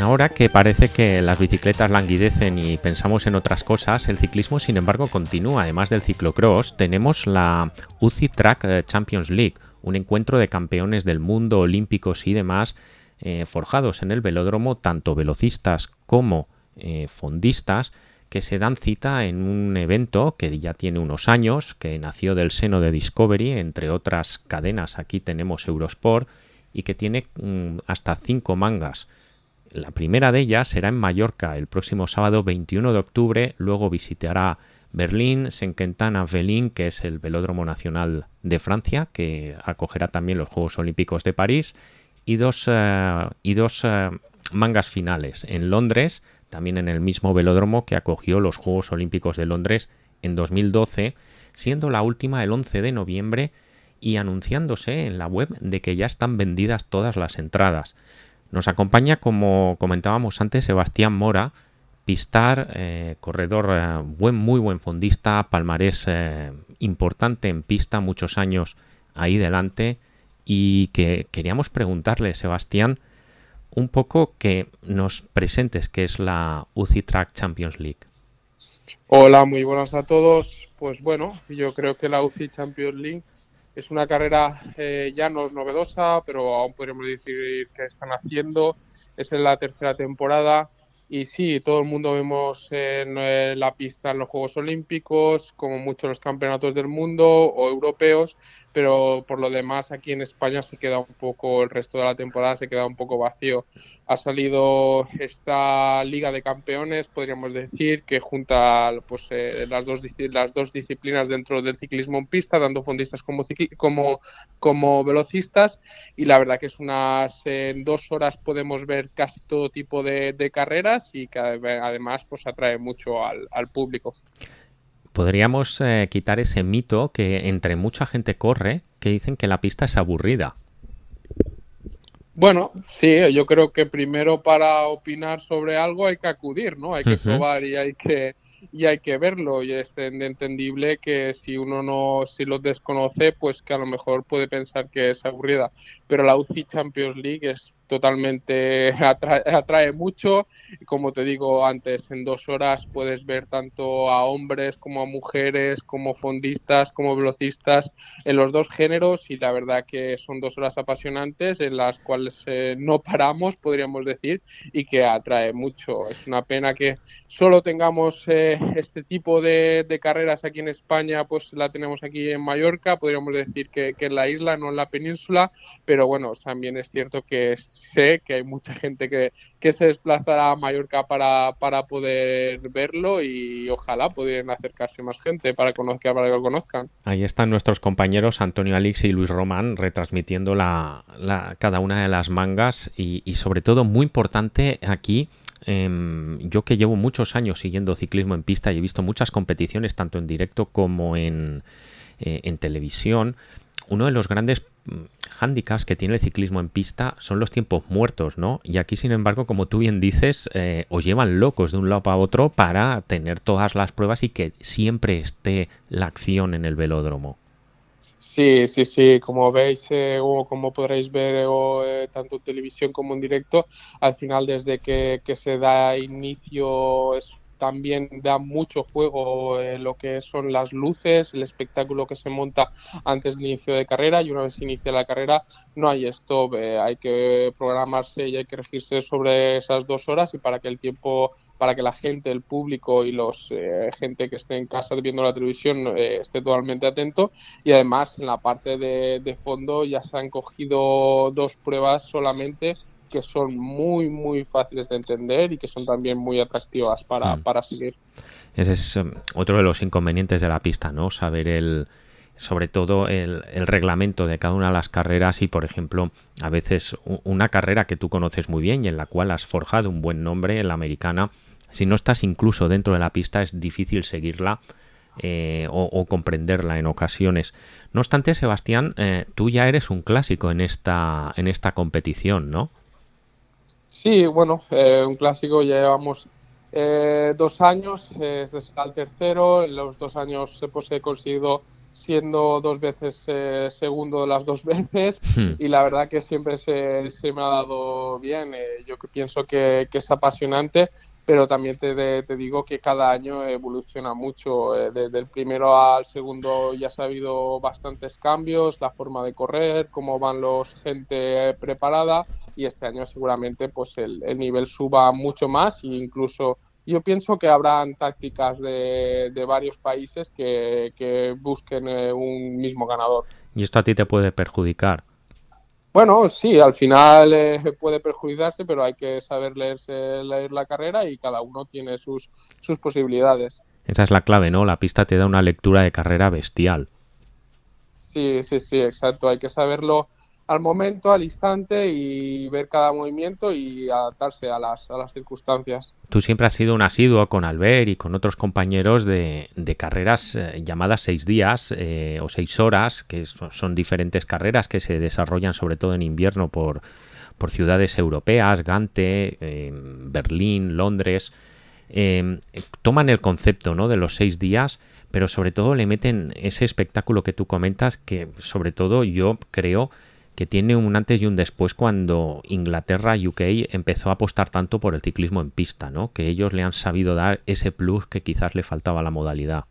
Ahora que parece que las bicicletas languidecen y pensamos en otras cosas, el ciclismo sin embargo continúa. Además del ciclocross, tenemos la UCI Track eh, Champions League, un encuentro de campeones del mundo, olímpicos y demás, eh, forjados en el velódromo, tanto velocistas como eh, fondistas, que se dan cita en un evento que ya tiene unos años, que nació del seno de Discovery, entre otras cadenas, aquí tenemos Eurosport, y que tiene mm, hasta cinco mangas. La primera de ellas será en Mallorca el próximo sábado 21 de octubre, luego visitará Berlín, Senquentana, Velín, que es el velódromo nacional de Francia, que acogerá también los Juegos Olímpicos de París, y dos, eh, y dos eh, mangas finales en Londres, también en el mismo velódromo que acogió los Juegos Olímpicos de Londres en 2012, siendo la última el 11 de noviembre y anunciándose en la web de que ya están vendidas todas las entradas. Nos acompaña, como comentábamos antes, Sebastián Mora, pistar, eh, corredor buen, muy buen fondista, palmarés importante en pista, muchos años ahí delante, y que queríamos preguntarle, Sebastián, un poco que nos presentes qué es la UCI Track Champions League. Hola, muy buenas a todos. Pues bueno, yo creo que la UCI Champions League es una carrera eh, ya no es novedosa, pero aún podríamos decir que están haciendo. Es en la tercera temporada y sí, todo el mundo vemos en eh, la pista en los Juegos Olímpicos, como muchos los campeonatos del mundo o europeos, pero por lo demás aquí en España se queda un poco, el resto de la temporada se queda un poco vacío. Ha salido esta Liga de Campeones, podríamos decir, que junta pues, eh, las, dos, las dos disciplinas dentro del ciclismo en pista, tanto fondistas como, como, como velocistas, y la verdad que es unas en dos horas podemos ver casi todo tipo de, carreras y que además pues atrae mucho al, al público podríamos eh, quitar ese mito que entre mucha gente corre que dicen que la pista es aburrida. Bueno, sí, yo creo que primero para opinar sobre algo hay que acudir, ¿no? Hay que probar y hay que y hay que verlo y es entendible que si uno no si lo desconoce pues que a lo mejor puede pensar que es aburrida pero la UCI Champions League es totalmente atrae, mucho. Y como te digo antes en dos horas puedes ver tanto a hombres como a mujeres como fondistas como velocistas en los dos géneros. Y la verdad que son dos horas apasionantes en las cuales eh, no paramos podríamos decir y que atrae mucho. Es una pena que solo tengamos eh, este tipo de, carreras aquí en España pues la tenemos aquí en Mallorca podríamos decir que, que en la isla no en la península. Pero bueno también es cierto que es sé que hay mucha gente que, se desplazará a Mallorca para, para, poder verlo y ojalá pudieran acercarse más gente para, conocer, para que lo conozcan. Ahí están nuestros compañeros Antonio Alix y Luis Román retransmitiendo la, cada una de las mangas y, sobre todo muy importante aquí em, yo que llevo muchos años siguiendo ciclismo en pista y he visto muchas competiciones tanto en directo como en, eh, en televisión, uno de los grandes mm, hándicaps que tiene el ciclismo en pista son los tiempos muertos, ¿no? Y aquí, sin embargo, como tú bien dices, eh, os llevan locos de un lado a otro para tener todas las pruebas y que siempre esté la acción en el velódromo. Sí, sí, sí, como veis eh, o como podréis ver eh, tanto en televisión como en directo, al final desde que, que se da inicio es también da mucho juego eh, lo que son las luces, el espectáculo que se monta antes del inicio de carrera y una vez se inicia la carrera no hay stop, eh, hay que programarse y hay que regirse sobre esas dos horas y para que el tiempo, para que la gente, el público y los eh, gente que esté en casa viendo la televisión esté totalmente atento. Y además en la parte de, de fondo ya se han cogido dos pruebas solamente que son muy, muy fáciles de entender y que son también muy atractivas para, mm. para seguir. Ese es um, otro de los inconvenientes de la pista, ¿no? Saber el, sobre todo el, el, reglamento de cada una de las carreras y, por ejemplo, a veces una carrera que tú conoces muy bien y en la cual has forjado un buen nombre en la americana, si no estás incluso dentro de la pista es difícil seguirla eh, o, comprenderla en ocasiones. No obstante, Sebastián, eh, tú ya eres un clásico en esta, en esta competición, ¿no? Sí, bueno, eh, un clásico, ya llevamos eh, dos años, eh, este será el tercero, en los dos años pues, he conseguido siendo dos veces eh, segundo las dos veces hmm. y la verdad que siempre se, se me ha dado bien, yo pienso que, que, es apasionante, pero también te, te, digo que cada año evoluciona mucho, desde el primero al segundo ya se ha habido bastantes cambios, la forma de correr, cómo van los gente preparada y este año seguramente pues el, nivel suba mucho más e incluso yo pienso que habrán tácticas de, varios países que, busquen eh, un mismo ganador. ¿Y esto a ti te puede perjudicar? Bueno, sí, al final eh, puede perjudicarse, pero hay que saber leerse, leer la carrera y cada uno tiene sus, sus posibilidades. Esa es la clave, ¿no? La pista te da una lectura de carrera bestial. Sí, sí, sí, exacto. Hay que saberlo al momento, al instante y ver cada movimiento y adaptarse a las, a las circunstancias. Tú siempre has sido un asiduo con Albert y con otros compañeros de, carreras eh, llamadas seis días eh, o seis horas, que son, diferentes carreras que se desarrollan sobre todo en invierno por, por ciudades europeas, Gante, em, Berlín, Londres. Em, toman el concepto ¿no? de los seis días, pero sobre todo le meten ese espectáculo que tú comentas, que sobre todo yo creo que tiene un antes y un después cuando Inglaterra, UK, empezó a apostar tanto por el ciclismo en pista, ¿no? Que ellos le han sabido dar ese plus que quizás le faltaba a la modalidad.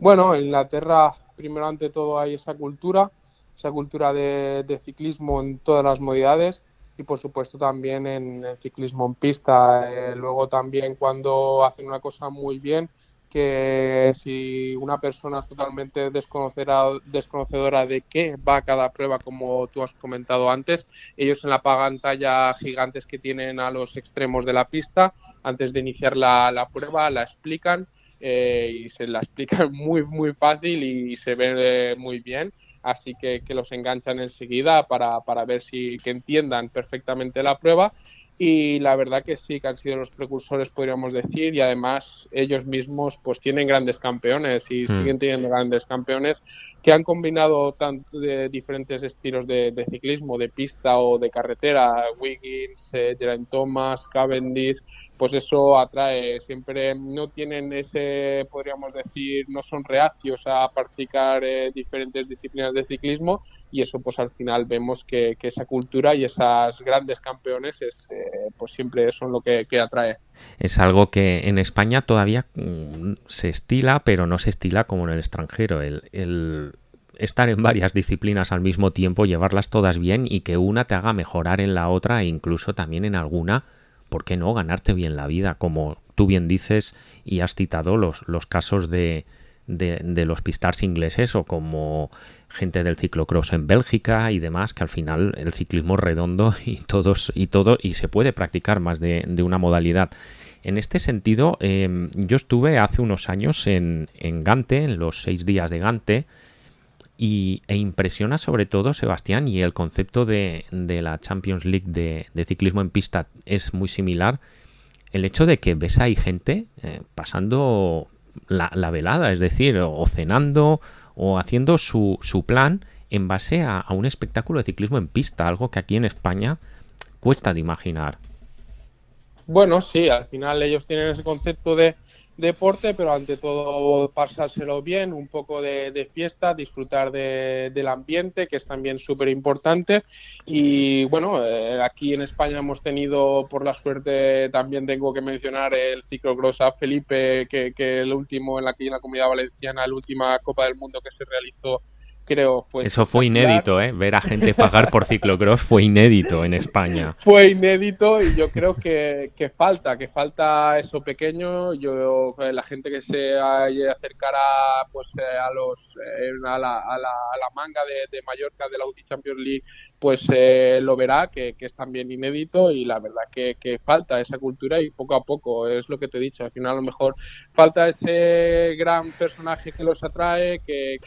Bueno, en Inglaterra, primero ante todo, hay esa cultura, esa cultura de, ciclismo en todas las modalidades y por supuesto también en el ciclismo en pista. Eh, luego también cuando hacen una cosa muy bien, que si una persona es totalmente desconocedora de qué va cada prueba, como tú has comentado antes, ellos en la pantalla gigantes que tienen a los extremos de la pista, antes de iniciar la, prueba, la explican eh, y se la explican muy, muy fácil y se ve muy bien. Así que, que los enganchan enseguida para, para ver si que entiendan perfectamente la prueba y la verdad que sí que han sido los precursores podríamos decir y además ellos mismos pues tienen grandes campeones y hmm. siguen teniendo grandes campeones que han combinado tanto de diferentes estilos de, ciclismo de pista o de carretera Wiggins, eh, Geraint Thomas, Cavendish pues eso atrae siempre no tienen ese podríamos decir no son reacios a practicar eh, diferentes disciplinas de ciclismo y eso pues al final vemos que, esa cultura y esas grandes campeones es eh, pues siempre son lo que, atrae. Es algo que en España todavía mm, se estila, pero no se estila como en el extranjero. El, estar en varias disciplinas al mismo tiempo, llevarlas todas bien y que una te haga mejorar en la otra e incluso también en alguna, ¿por qué no? Ganarte bien la vida, como tú bien dices y has citado los, los casos de, de, los pistars ingleses o como gente del ciclocross en Bélgica y demás, que al final el ciclismo es redondo y todos y todo y se puede practicar más de, una modalidad. En este sentido, em, yo estuve hace unos años en, Gante, en los seis días de Gante, y, e impresiona sobre todo Sebastián y el concepto de, la Champions League de, ciclismo en pista es muy similar. El hecho de que ves ahí gente eh, pasando la, velada, es decir, o cenando o haciendo su, su plan en base a, un espectáculo de ciclismo en pista, algo que aquí en España cuesta de imaginar. Bueno, sí, al final ellos tienen ese concepto de deporte, pero ante todo pasárselo bien, un poco de, fiesta, disfrutar del ambiente, que es también súper importante. Y bueno, eh, aquí en España hemos tenido, por la suerte, también tengo que mencionar el ciclocross a Felipe, que, que el último en la, en la Comunidad Valenciana, la última Copa del Mundo que se realizó creo. Pues, Eso fue inédito, ¿eh? Ver a gente pagar por ciclocross fue inédito en España. Fue inédito y yo creo que, falta, que falta eso pequeño. Yo, eh, la gente que se acercara pues, eh, a, los, eh, a, la, a, la, manga de, Mallorca de la UCI Champions League, pues lo verá, que, es también inédito y la verdad que, falta esa cultura y poco a poco, es lo que te he dicho. Al final, a lo mejor falta ese gran personaje que los atrae, que,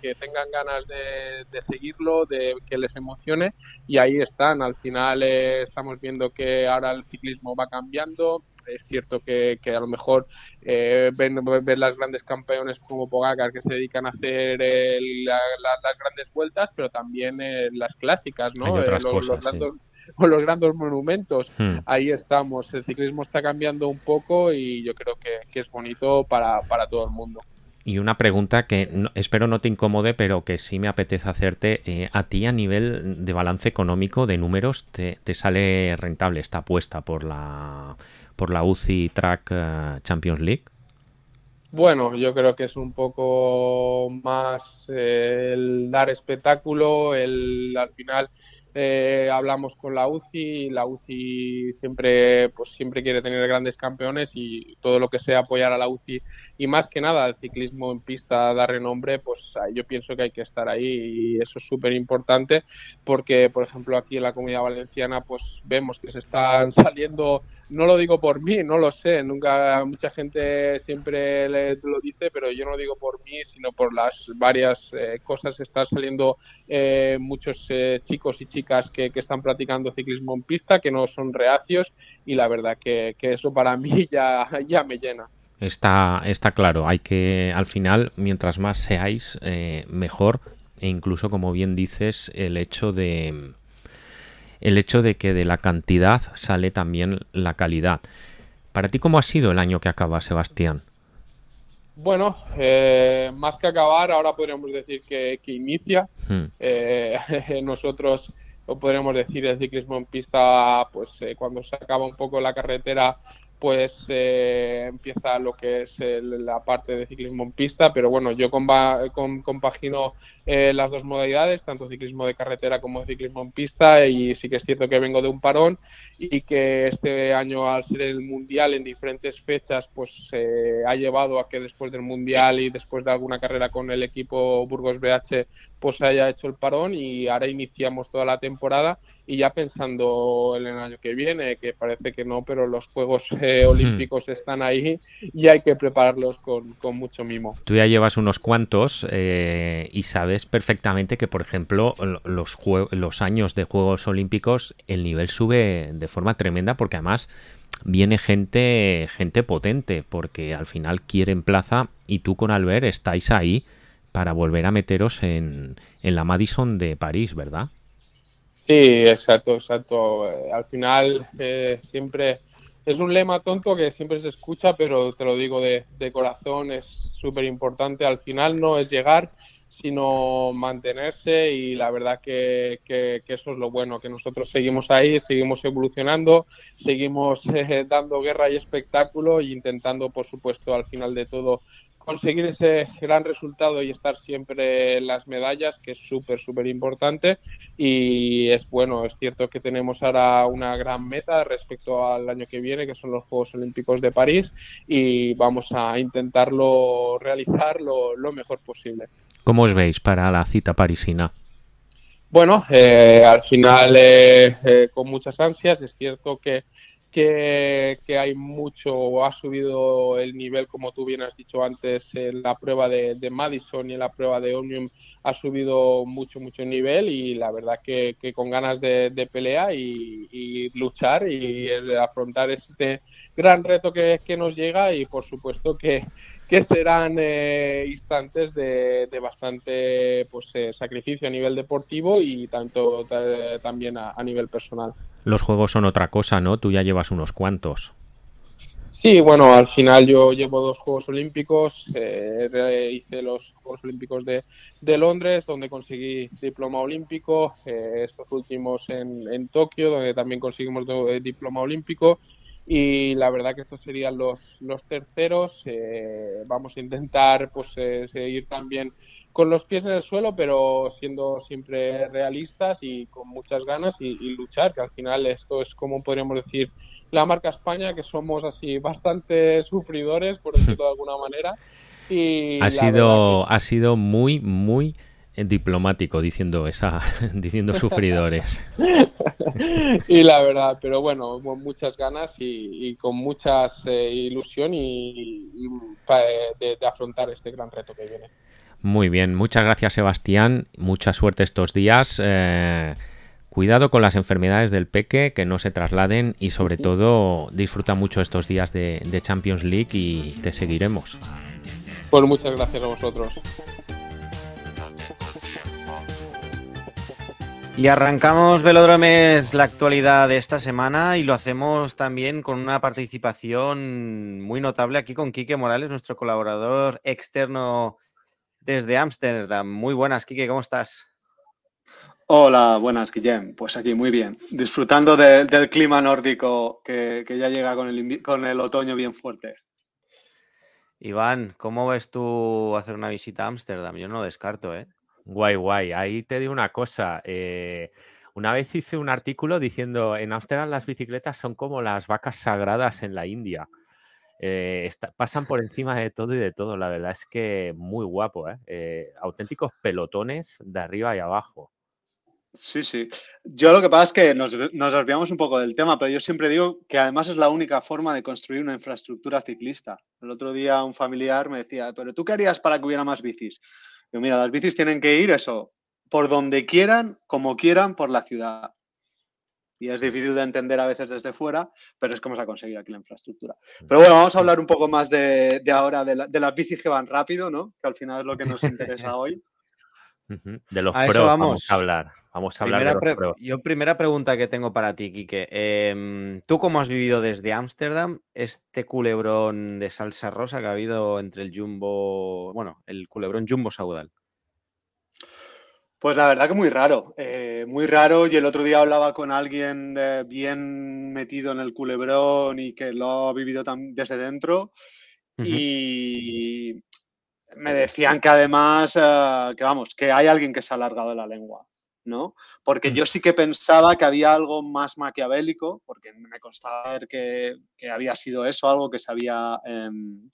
que tenga ganas de, seguirlo, de que les emocione y ahí están. Al final eh, estamos viendo que ahora el ciclismo va cambiando. Es cierto que, a lo mejor eh, ven, las grandes campeones como Pogacar que se dedican a hacer las grandes vueltas, pero también eh, las clásicas, ¿no? los, grandes, los grandes monumentos. Hmm. Ahí estamos. El ciclismo está cambiando un poco y yo creo que, es bonito para, para todo el mundo. Y una pregunta que espero no te incomode, pero que sí me apetece hacerte. Eh, ¿A ti a nivel de balance económico, de números, te, sale rentable esta apuesta por la, por la UCI Track eh, Champions League? Bueno, yo creo que es un poco más eh, el dar espectáculo, el al final eh, hablamos con la UCI, la UCI siempre, pues siempre quiere tener grandes campeones y todo lo que sea apoyar a la UCI y más que nada el ciclismo en pista da renombre, pues yo pienso que hay que estar ahí y eso es súper importante porque, por ejemplo, aquí en la Comunidad Valenciana, pues vemos que se están saliendo no lo digo por mí, no lo sé, nunca mucha gente siempre lo dice, pero yo no lo digo por mí, sino por las varias eh, cosas. Están saliendo eh, muchos eh, chicos y chicas que, están practicando ciclismo en pista, que no son reacios, y la verdad que, eso para mí ya, me llena. Está, está claro, hay que al final, mientras más seáis, mejor, e incluso como bien dices, el hecho de el hecho de que de la cantidad sale también la calidad. ¿Para ti cómo ha sido el año que acaba, Sebastián? Bueno, eh, más que acabar, ahora podríamos decir que, inicia. Hmm. Eh, nosotros, o podríamos decir, el ciclismo en pista, pues eh, cuando se acaba un poco la carretera, pues eh, empieza lo que es la parte de ciclismo en pista, pero bueno, yo compagino eh, las dos modalidades, tanto ciclismo de carretera como ciclismo en pista, y sí que es cierto que vengo de un parón y que este año, al ser el mundial en diferentes fechas, pues se ha llevado a que después del mundial y después de alguna carrera con el equipo Burgos BH, pues se haya hecho el parón y ahora iniciamos toda la temporada y ya pensando en el año que viene, que parece que no, pero los Juegos eh, hmm. Olímpicos están ahí y hay que prepararlos con, con mucho mimo. Tú ya llevas unos cuantos eh, y sabes perfectamente que, por ejemplo, los, los años de Juegos Olímpicos el nivel sube de forma tremenda porque además viene gente, gente potente porque al final quieren plaza y tú con Albert estáis ahí para volver a meteros en, en la Madison de París, ¿verdad? Sí, exacto, exacto. Al final eh, siempre es un lema tonto que siempre se escucha, pero te lo digo de, corazón, es súper importante. Al final no es llegar, sino mantenerse y la verdad que, eso es lo bueno, que nosotros seguimos ahí, seguimos evolucionando, seguimos eh, dando guerra y espectáculo e intentando, por supuesto, al final de todo conseguir ese gran resultado y estar siempre en las medallas, que es súper, súper importante. Y es bueno, es cierto que tenemos ahora una gran meta respecto al año que viene, que son los Juegos Olímpicos de París, y vamos a intentarlo realizar lo, mejor posible. ¿Cómo os veis para la cita parisina? Bueno, eh, al final eh, eh, con muchas ansias, es cierto que que, hay mucho, ha subido el nivel, como tú bien has dicho antes, en la prueba de, Madison y en la prueba de Omnium ha subido mucho, mucho el nivel y la verdad que, con ganas de, pelea y, luchar y afrontar este gran reto que, nos llega y por supuesto que, serán eh, instantes de, bastante pues, eh, sacrificio a nivel deportivo y tanto también a nivel personal. Los juegos son otra cosa, ¿no? Tú ya llevas unos cuantos. Sí, bueno, al final yo llevo dos Juegos Olímpicos, eh, hice los Juegos Olímpicos de, Londres, donde conseguí diploma olímpico, eh, estos últimos en, Tokio, donde también conseguimos de, diploma olímpico, y la verdad que estos serían los, los terceros. Eh, vamos a intentar pues seguir también con los pies en el suelo, pero siendo siempre realistas y con muchas ganas y, luchar, que al final esto es como podríamos decir la marca España, que somos así bastante sufridores, por decirlo de alguna manera. Y ha sido, ha sido muy, muy diplomático diciendo esa, diciendo sufridores. y la verdad, pero bueno, con muchas ganas y, con muchas eh, ilusión y, de afrontar este gran reto que viene. Muy bien, muchas gracias Sebastián, mucha suerte estos días. Eh, cuidado con las enfermedades del peque, que no se trasladen y sobre todo disfruta mucho estos días de, Champions League y te seguiremos. Pues muchas gracias a vosotros. Y arrancamos Velodromes la actualidad de esta semana y lo hacemos también con una participación muy notable aquí con Quique Morales, nuestro colaborador externo desde Ámsterdam. Muy buenas, Kike, ¿cómo estás? Hola, buenas, Guillem. Pues aquí muy bien, disfrutando del clima nórdico que, ya llega con el, con el, otoño bien fuerte. Iván, ¿cómo ves tú hacer una visita a Ámsterdam? Yo no lo descarto, ¿eh? Guay, guay. Ahí te digo una cosa. Eh, una vez hice un artículo diciendo en Ámsterdam las bicicletas son como las vacas sagradas en la India. Eh, pasan por encima de todo y de todo. La verdad es que muy guapo, ¿eh? ¿eh? auténticos pelotones de arriba y abajo. Sí, sí. Yo lo que pasa es que nos, nos olvidamos un poco del tema, pero yo siempre digo que además es la única forma de construir una infraestructura ciclista. El otro día un familiar me decía, pero ¿tú qué harías para que hubiera más bicis? Yo, mira, las bicis tienen que ir eso, por donde quieran, como quieran, por la ciudad y es difícil de entender a veces desde fuera, pero es como se ha conseguido aquí la infraestructura. Pero bueno, vamos a hablar un poco más de, ahora de, las bicis que van rápido, ¿no? Que al final es lo que nos interesa hoy. De los pros vamos. a hablar. Vamos a hablar de los pros. Yo, primera pregunta que tengo para ti, Quique. Em, ¿Tú cómo has vivido desde Ámsterdam este culebrón de salsa rosa que ha habido entre el Jumbo, bueno, el culebrón Jumbo Saudal? Pues la verdad que muy raro, eh, muy raro. Y el otro día hablaba con alguien eh, bien metido en el culebrón y que lo ha vivido desde dentro. Y me decían que además, eh, que vamos, que hay alguien que se ha alargado la lengua, ¿no? Porque yo sí que pensaba que había algo más maquiavélico, porque me constaba ver que, que había sido eso, algo que se había em,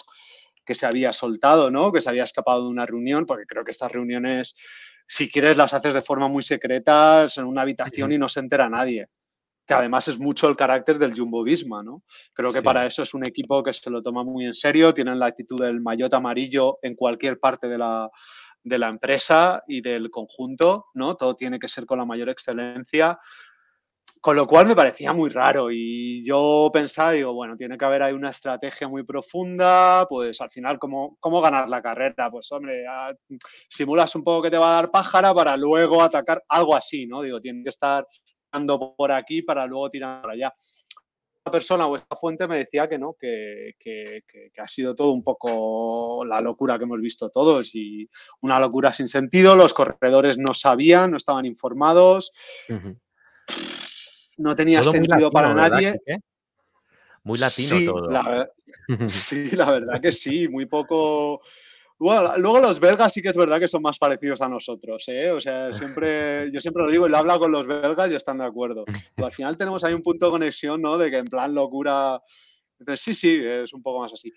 que se había soltado, ¿no? Que se había escapado de una reunión, porque creo que estas reuniones si quieres las haces de forma muy secreta en una habitación y no se entera nadie. Que además es mucho el carácter del Jumbo Visma, ¿no? Creo que para eso es un equipo que se lo toma muy en serio, tienen la actitud del maillot amarillo en cualquier parte de la, de la empresa y del conjunto, ¿no? Todo tiene que ser con la mayor excelencia. Con lo cual me parecía muy raro y yo pensaba, digo, bueno, tiene que haber ahí una estrategia muy profunda, pues al final, ¿cómo, cómo ganar la carrera? Pues hombre, simulas un poco que te va a dar pájara para luego atacar, algo así, ¿no? Digo, tiene que estar dando por aquí para luego tirar para allá. Esta persona o esta fuente me decía que no, que, que, ha sido todo un poco la locura que hemos visto todos y una locura sin sentido, los corredores no sabían, no estaban informados no tenía sentido para nadie. Muy latino todo. sí, la verdad que sí, muy poco. luego los belgas sí que es verdad que son más parecidos a nosotros, ¿eh? O sea, siempre, yo siempre lo digo lo hablo con los belgas y están de acuerdo. Pero al final tenemos ahí un punto de conexión, ¿no? De que en plan locura. Entonces, sí, sí, es un poco más así.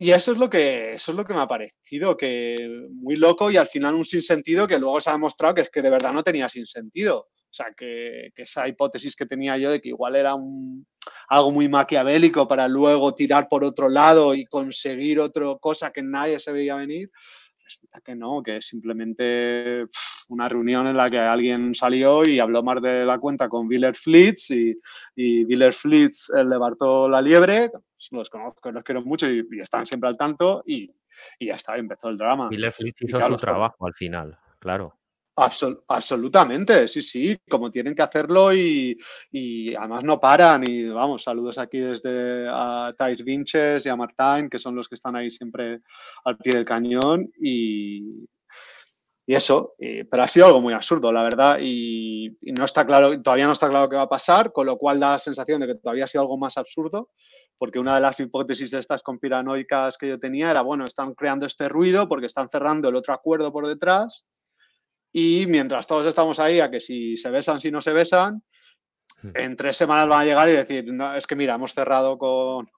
Y eso es lo que, eso es lo que me ha parecido, que muy loco y al final un sinsentido que luego se ha demostrado que es que de verdad no tenía sinsentido. O sea, que, esa hipótesis que tenía yo de que igual era un, algo muy maquiavélico para luego tirar por otro lado y conseguir otra cosa que nadie se veía venir, resulta que no, que es simplemente una reunión en la que alguien salió y habló más de la cuenta con Willer Flitz y, y Willer Flitz levantó la liebre, los conozco, los quiero mucho y, están siempre al tanto y, y, ya está, empezó el drama. Willer Flitz hizo su trabajo al final, claro. Absolutamente, sí, sí, como tienen que hacerlo y, además no paran. Y vamos, saludos aquí desde a Thais Vinches y a Martín, que son los que están ahí siempre al pie del cañón. Y, y eso, pero ha sido algo muy absurdo, la verdad, y, no está claro, todavía no está claro qué va a pasar, con lo cual da la sensación de que todavía ha sido algo más absurdo, porque una de las hipótesis de estas conspiranoicas que yo tenía era, bueno, están creando este ruido porque están cerrando el otro acuerdo por detrás y mientras todos estamos ahí a que si se besan, si no se besan, hmm. en tres semanas van a llegar y decir, no, es que mira, hemos cerrado con,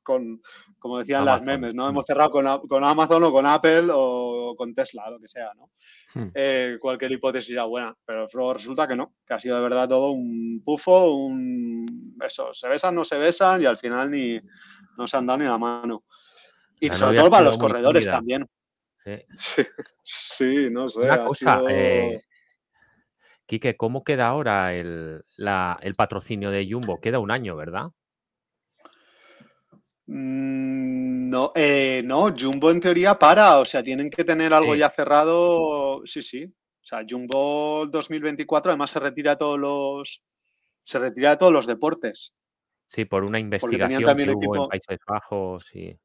como decían las memes, ¿no? Hemos hmm. cerrado con, Amazon o con Apple o con Tesla, lo que sea, ¿no? Hmm. Eh, cualquier hipótesis era buena, pero luego resulta que no, que ha sido de verdad todo un pufo, un... Eso, se besan, no se besan y al final ni no se han dado ni la mano. Y sobre todo para los corredores también. Sí. no sé. Una cosa, eh, Quique, ¿cómo queda ahora el, patrocinio de Jumbo? Queda un año, ¿verdad? Mm, no, eh, no, Jumbo en teoría para, o sea, tienen que tener algo ya cerrado. Sí, sí. O sea, Jumbo 2024 además se retira todos los se retira de todos los deportes. Sí, por una investigación que hubo en Países Bajos y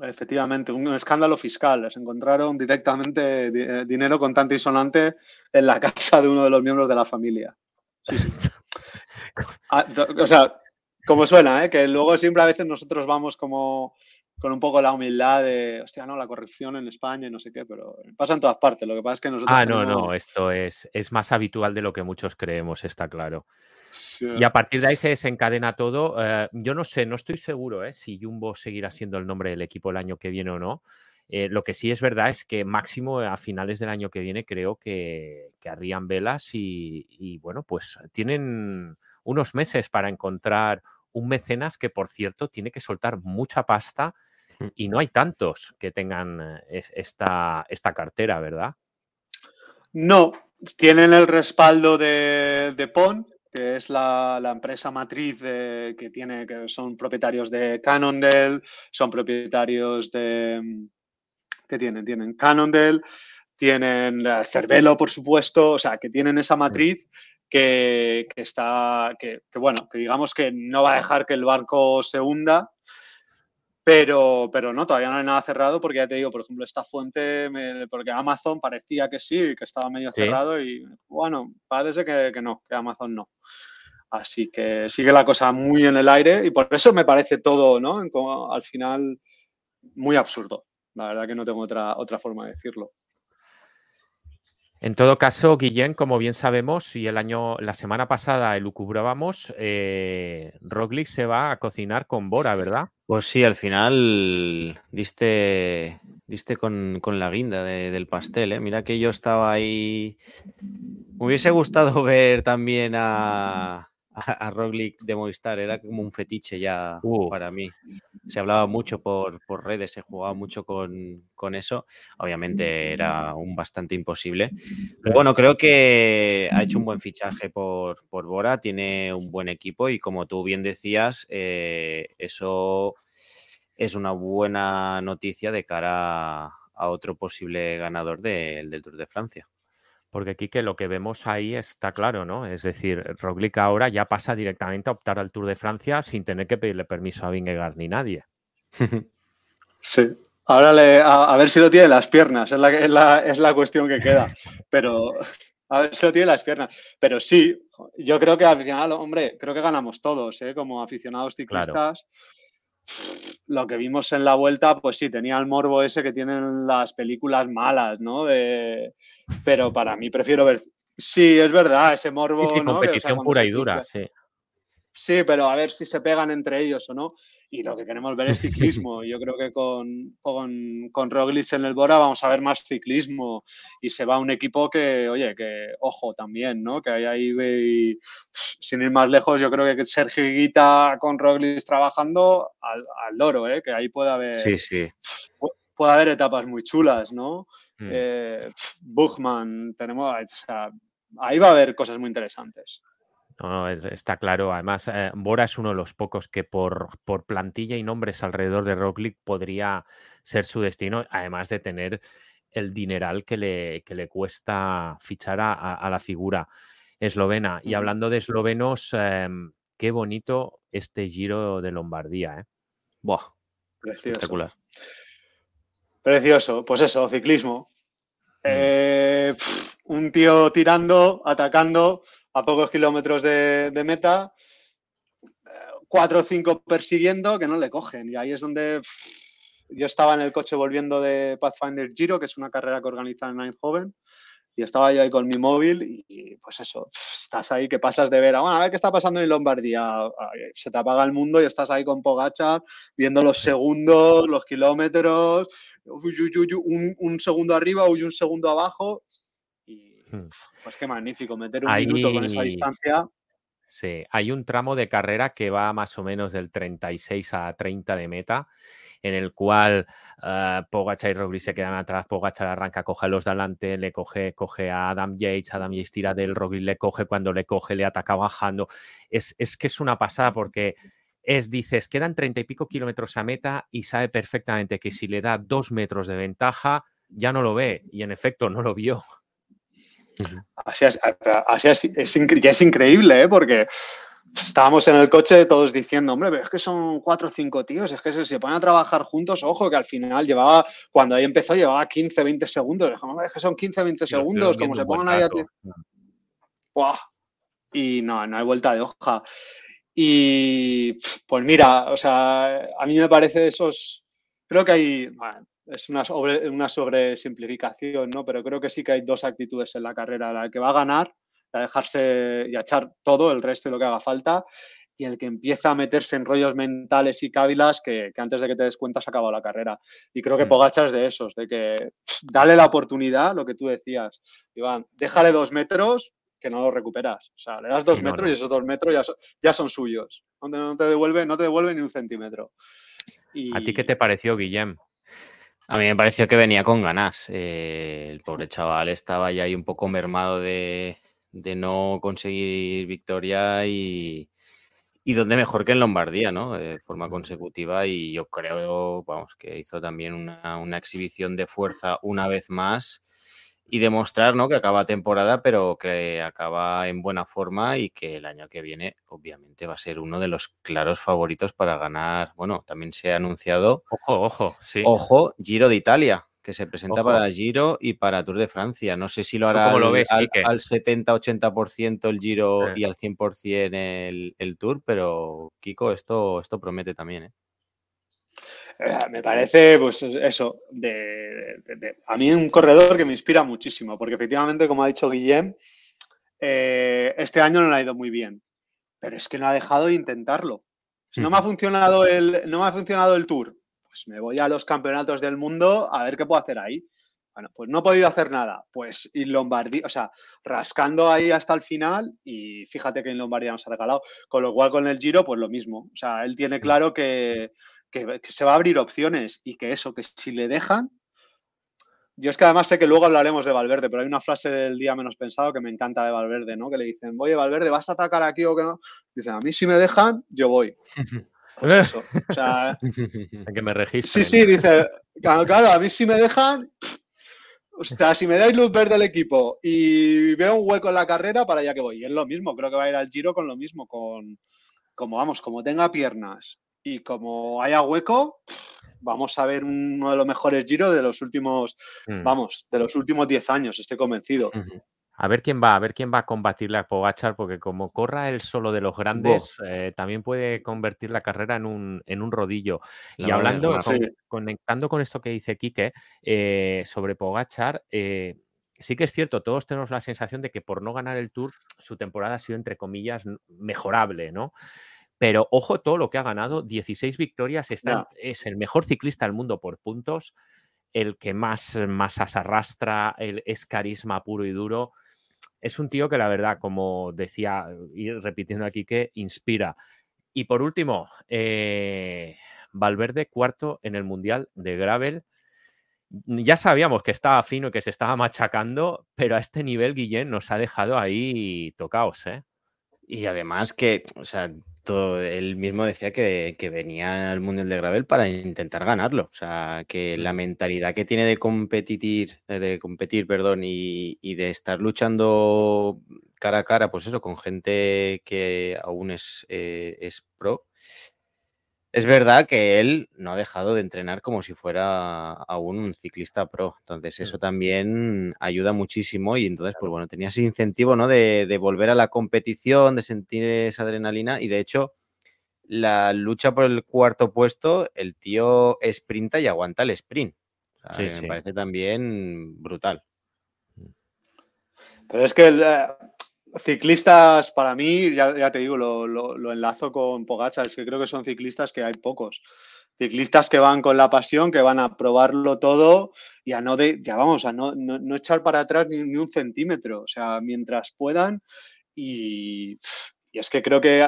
Efectivamente, un escándalo fiscal. Les encontraron directamente eh, dinero contante y sonante en la casa de uno de los miembros de la familia. Sí, sí. Ah, o sea, como suena, ¿eh? que luego siempre a veces nosotros vamos como con un poco la humildad de, hostia, no, la corrupción en España y no sé qué, pero pasa en todas partes. Lo que pasa es que nosotros. Ah, no, no, esto es, es más habitual de lo que muchos creemos, está claro. Y a partir de ahí se desencadena todo. Eh, yo no sé, no estoy seguro eh, si Jumbo seguirá siendo el nombre del equipo el año que viene o no. Eh, lo que sí es verdad es que máximo a finales del año que viene creo que, que arrían velas y, bueno, pues tienen unos meses para encontrar un mecenas que, por cierto, tiene que soltar mucha pasta mm. y no hay tantos que tengan esta, esta cartera, ¿verdad? No, tienen el respaldo de, de PON, que es la, empresa matriz que tiene, que son propietarios de Cannondale, son propietarios de... ¿Qué tienen? Tienen Cannondale, tienen Cervelo, por supuesto, o sea, que tienen esa matriz que, está, que, bueno, que digamos que no va a dejar que el barco se hunda, pero, pero no, todavía no hay nada cerrado porque ya te digo, por ejemplo, esta fuente, porque Amazon parecía que sí, que estaba medio cerrado y bueno, parece que, que, no, que Amazon no. Así que sigue la cosa muy en el aire y por eso me parece todo, ¿no? al final, muy absurdo. La verdad que no tengo otra, otra forma de decirlo. En todo caso, Guillén, como bien sabemos, y el año, la semana pasada elucubrábamos, eh, Roglic se va a cocinar con Bora, ¿verdad? Pues sí, al final diste, diste con, la guinda del pastel. ¿eh? Mira que yo estaba ahí. Me hubiese gustado ver también a, a, Roglic de Movistar, era como un fetiche ya uh. para mí. Se hablaba mucho por, redes, se jugaba mucho con, eso. Obviamente era un bastante imposible. Pero bueno, creo que ha hecho un buen fichaje por, por Bora, tiene un buen equipo y como tú bien decías, eh, eso es una buena noticia de cara a otro posible ganador del Tour de Francia. Porque aquí que lo que vemos ahí está claro, ¿no? Es decir, Roglic ahora ya pasa directamente a optar al Tour de Francia sin tener que pedirle permiso a Vingegaard ni nadie. Sí. Ahora le, a, ver si lo tiene las piernas, es la, es la, cuestión que queda. Pero a ver si lo tiene las piernas. Pero sí, yo creo que al final, hombre, creo que ganamos todos, ¿eh? Como aficionados ciclistas. Lo que vimos en la vuelta, pues sí, tenía el morbo ese que tienen las películas malas, ¿no? De, pero para mí prefiero ver. Sí, es verdad, ese morbo. Sí, competición pura y dura, sí. Sí, pero a ver si se pegan entre ellos o no. Y lo que queremos ver es ciclismo. Yo creo que con, con, con Roglic en el Bora vamos a ver más ciclismo. Y se va un equipo que, oye, que ojo también, ¿no? Que hay ahí, sin ir más lejos, yo creo que Sergio Guita con Roglic trabajando al, al loro, ¿eh? Que ahí puede haber. Sí, sí. Puede haber etapas muy chulas, ¿no? Mm. Eh, Buchman, tenemos, ahí va a haber cosas muy interesantes. No, está claro. Además, eh, Bora es uno de los pocos que por, por, plantilla y nombres alrededor de Roglic podría ser su destino, además de tener el dineral que le, que le cuesta fichar a, la figura eslovena. Y hablando de eslovenos, em, qué bonito este giro de Lombardía. ¿eh? Buah, espectacular. Precioso, pues eso, ciclismo. Mm. Eh, un tío tirando, atacando a pocos kilómetros de, meta, cuatro o cinco persiguiendo que no le cogen. Y ahí es donde yo estaba en el coche volviendo de Pathfinder Giro, que es una carrera que organiza en Eindhoven, y estaba yo ahí con mi móvil y, pues eso, estás ahí que pasas de ver, a, bueno, a ver qué está pasando en Lombardía, se te apaga el mundo y estás ahí con Pogacha viendo los segundos, los kilómetros, un, segundo arriba y un segundo abajo y hmm. pues qué magnífico, meter un minuto con esa distancia. Sí, hay un tramo de carrera que va más o menos del 36 a 30 de meta en el cual uh, Pogacar y Roglic se quedan atrás, Pogacar arranca, coge a los delante, le coge, coge a Adam Yates, Adam Yates tira del Roglic le coge, cuando le coge le ataca bajando. Es, es que es una pasada porque es, dices, quedan treinta y pico kilómetros a meta y sabe perfectamente que si le da dos metros de ventaja, ya no lo ve. Y en efecto, no lo vio. Así es, así es, es, es increíble, ¿eh? porque estábamos en el coche todos diciendo, hombre, pero es que son cuatro o cinco tíos, es que se, se ponen a trabajar juntos, ojo, que al final llevaba, cuando ahí empezó, llevaba 15, 20 segundos. Es que son 15, 20 segundos, como se pongan ahí a ti. Y no, no hay vuelta de hoja. Y pues mira, o sea, a mí me parece esos, creo que hay, es una, sobre, una sobresimplificación, ¿no? Pero creo que sí que hay dos actitudes en la carrera, la que va a ganar a dejarse y a echar todo, el resto de lo que haga falta, y el que empieza a meterse en rollos mentales y cávilas que, antes de que te des cuenta se ha acabado la carrera. Y creo que mm. Pogacha es de esos, de que dale la oportunidad, lo que tú decías, Iván, déjale dos metros que no lo recuperas. O sea, le das dos metros y esos dos metros ya son, ya son suyos. No te, devuelve, no te devuelve ni un centímetro. ¿A ti qué te pareció, Guillem? A mí me pareció que venía con ganas. Eh, el pobre chaval estaba ya ahí un poco mermado de, de no conseguir victoria y, y donde mejor que en Lombardía, ¿no? De forma consecutiva y yo creo, vamos, que hizo también una, una exhibición de fuerza una vez más y demostrar, ¿no? Que acaba temporada, pero que acaba en buena forma y que el año que viene, obviamente, va a ser uno de los claros favoritos para ganar. Bueno, también se ha anunciado. Ojo, ojo, sí. Ojo, Giro de Italia que se presenta para Giro y para Tour de Francia. No sé si lo hará al, al, 70-80% el Giro y al 100% el, el Tour, pero Kiko, esto, esto promete también. ¿eh? Eh, me parece, pues eso, de, a mí un corredor que me inspira muchísimo, porque efectivamente, como ha dicho Guillem, eh, este año no le ha ido muy bien, pero es que no ha dejado de intentarlo. no me ha funcionado el, no me ha funcionado el Tour, pues me voy a los campeonatos del mundo a ver qué puedo hacer ahí. Bueno, pues no he podido hacer nada. Pues en Lombardía, o sea, rascando ahí hasta el final y fíjate que en Lombardía nos ha regalado. Con lo cual con el Giro, pues lo mismo. O sea, él tiene claro que, se va a abrir opciones y que eso, que si le dejan... Yo es que además sé que luego hablaremos de Valverde, pero hay una frase del día menos pensado que me encanta de Valverde, ¿no? Que le dicen, oye, Valverde, ¿vas a atacar aquí o qué no? Dicen, a mí si me dejan, yo voy. Pues eso. O sea, que me registren. Sí, sí, dice, claro, a mí si me dejan, o sea, si me dais luz verde al equipo y veo un hueco en la carrera, para allá que voy. Y es lo mismo, creo que va a ir al giro con lo mismo, con como vamos, como tenga piernas y como haya hueco, vamos a ver uno de los mejores giros de los últimos, mm. vamos, de los últimos 10 años, estoy convencido. A ver quién va, a ver quién va a combatirle a Pogachar, porque como corra el solo de los grandes, eh, también puede convertir la carrera en un, en un rodillo. y hablando, conectando con esto que dice Quique eh, sobre Pogachar, eh, sí que es cierto, todos tenemos la sensación de que por no ganar el Tour, su temporada ha sido, entre comillas, mejorable, ¿no? Pero ojo todo lo que ha ganado, 16 victorias, está, es el mejor ciclista del mundo por puntos, el que más masas arrastra, el, es carisma puro y duro es un tío que la verdad, como decía, y repitiendo aquí, que inspira. Y por último, eh, Valverde cuarto en el Mundial de Gravel. Ya sabíamos que estaba fino que se estaba machacando, pero a este nivel Guillén nos ha dejado ahí tocados, ¿eh? Y además que, o sea, él mismo decía que, venía al Mundial de Gravel para intentar ganarlo. O sea, que la mentalidad que tiene de competir, eh, de competir, perdón, y, de estar luchando cara a cara, pues eso, con gente que aún es, eh, es pro, es verdad que él no ha dejado de entrenar como si fuera aún un ciclista pro. Entonces, eso también ayuda muchísimo. Y entonces, pues bueno, tenía ese incentivo, ¿no? De, volver a la competición, de sentir esa adrenalina. Y de hecho, la lucha por el cuarto puesto, el tío sprinta y aguanta el sprint. me parece también brutal. Pero es que eh, Ciclistas, para mí, ya, te digo, lo, enlazo con Pogacha, es que creo que son ciclistas que hay pocos. Ciclistas que van con la pasión, que van a probarlo todo y a no, de, ya vamos, a no, no, echar para atrás ni, un centímetro, o sea, mientras puedan. Y, es que creo que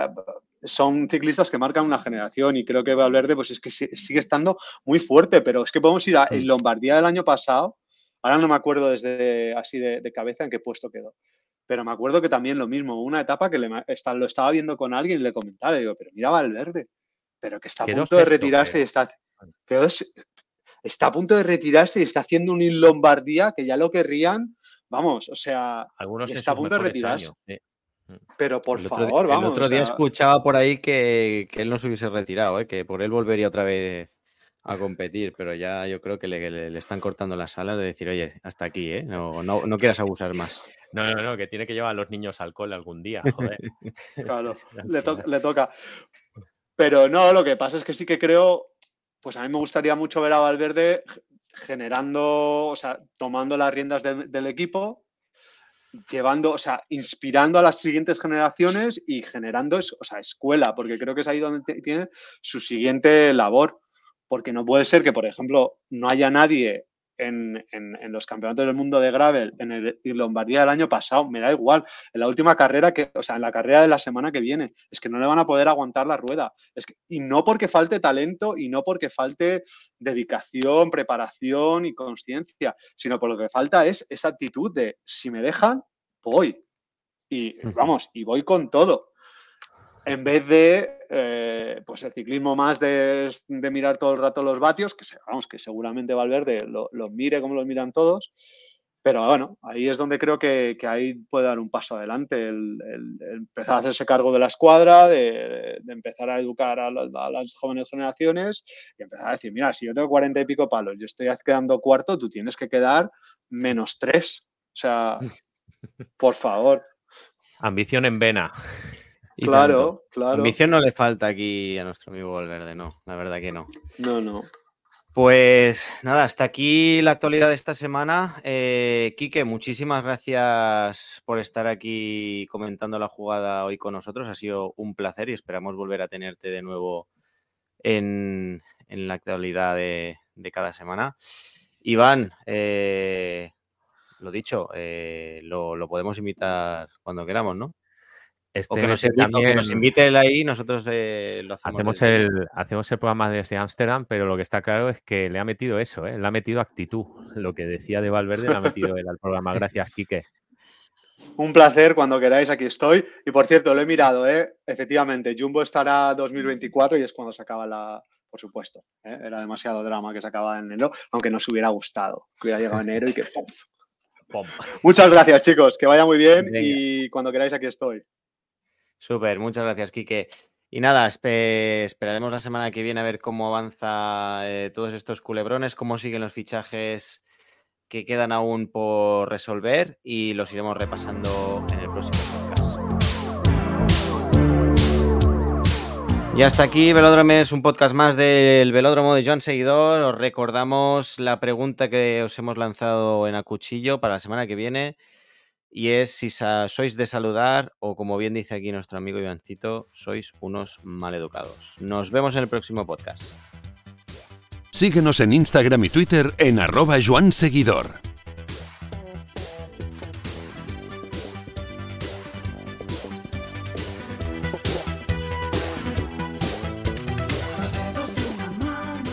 son ciclistas que marcan una generación y creo que Valverde pues es que sigue estando muy fuerte, pero es que podemos ir a en Lombardía del año pasado, ahora no me acuerdo desde así de, de cabeza en qué puesto quedó, pero me acuerdo que también lo mismo, una etapa que le, lo estaba viendo con alguien y le comentaba, digo, pero mira Valverde, pero que está a punto de retirarse y está, está a punto de retirarse y está haciendo un in Lombardía que ya lo querrían, vamos, o sea, está a punto de retirarse. Pero por favor, vamos. El otro día escuchaba por ahí que, él no se hubiese retirado, ¿eh? que por él volvería otra vez a competir, pero ya yo creo que le, están cortando las alas de decir, oye, hasta aquí, ¿eh? no, no, no quieras abusar más. No, no, no, que tiene que llevar a los niños alcohol algún día, joder. claro, le, le toca. Pero no, lo que pasa es que sí que creo, pues a mí me gustaría mucho ver a Valverde generando, o sea, tomando las riendas del equipo, llevando, o sea, inspirando a las siguientes generaciones y generando, o sea, escuela, porque creo que es ahí donde tiene su siguiente labor porque no puede ser que, por ejemplo, no haya nadie en, los campeonatos del mundo de gravel en el Lombardía del año pasado, me da igual, en la última carrera que, o sea, en la carrera de la semana que viene, es que no le van a poder aguantar la rueda. Es que, y no porque falte talento y no porque falte dedicación, preparación y conciencia, sino por lo que falta es esa actitud de si me dejan, voy. Y vamos, y voy con todo en vez de eh, pues el ciclismo más de, mirar todo el rato los vatios, que vamos, que seguramente Valverde los lo mire como los miran todos, pero bueno, ahí es donde creo que, ahí puede dar un paso adelante, el, empezar a hacerse cargo de la escuadra, de, empezar a educar a, las jóvenes generaciones y empezar a decir, mira, si yo tengo cuarenta y pico palos, yo estoy quedando cuarto, tú tienes que quedar menos tres. O sea, por favor. Ambición en vena claro, claro. Ambición no le falta aquí a nuestro amigo Valverde, no, la verdad que no. No, no. Pues nada, hasta aquí la actualidad de esta semana. Eh, Quique, muchísimas gracias por estar aquí comentando la jugada hoy con nosotros. Ha sido un placer y esperamos volver a tenerte de nuevo en, la actualidad de, cada semana. Iván, eh, lo dicho, eh, lo podemos invitar cuando queramos, ¿no? Este, que, nos invite, él ahí, nosotros eh, lo hacemos. Hacemos el, hacemos el programa desde Ámsterdam, pero lo que está claro es que le ha metido eso, ¿eh? le ha metido actitud. Lo que decía de Valverde le ha metido él al programa. Gracias, Quique. Un placer, cuando queráis, aquí estoy. Y por cierto, lo he mirado, ¿eh? efectivamente, Jumbo estará 2024 y es cuando se acaba la, por supuesto. ¿eh? Era demasiado drama que se acaba en enero, aunque nos hubiera gustado que hubiera llegado enero y que Muchas gracias, chicos. Que vaya muy bien y cuando queráis, aquí estoy. Súper, muchas gracias, Quique. Y nada, esperaremos la semana que viene a ver cómo avanza eh, todos estos culebrones, cómo siguen los fichajes que quedan aún por resolver y los iremos repasando en el próximo podcast. Y hasta aquí, Velódromes, un podcast más del Velódromo de Joan Seguidor. Os recordamos la pregunta que os hemos lanzado en Acuchillo para la semana que viene y es si sois de saludar o como bien dice aquí nuestro amigo Ivancito, sois unos maleducados. Nos vemos en el próximo podcast. Síguenos en Instagram y Twitter en arroba Seguidor.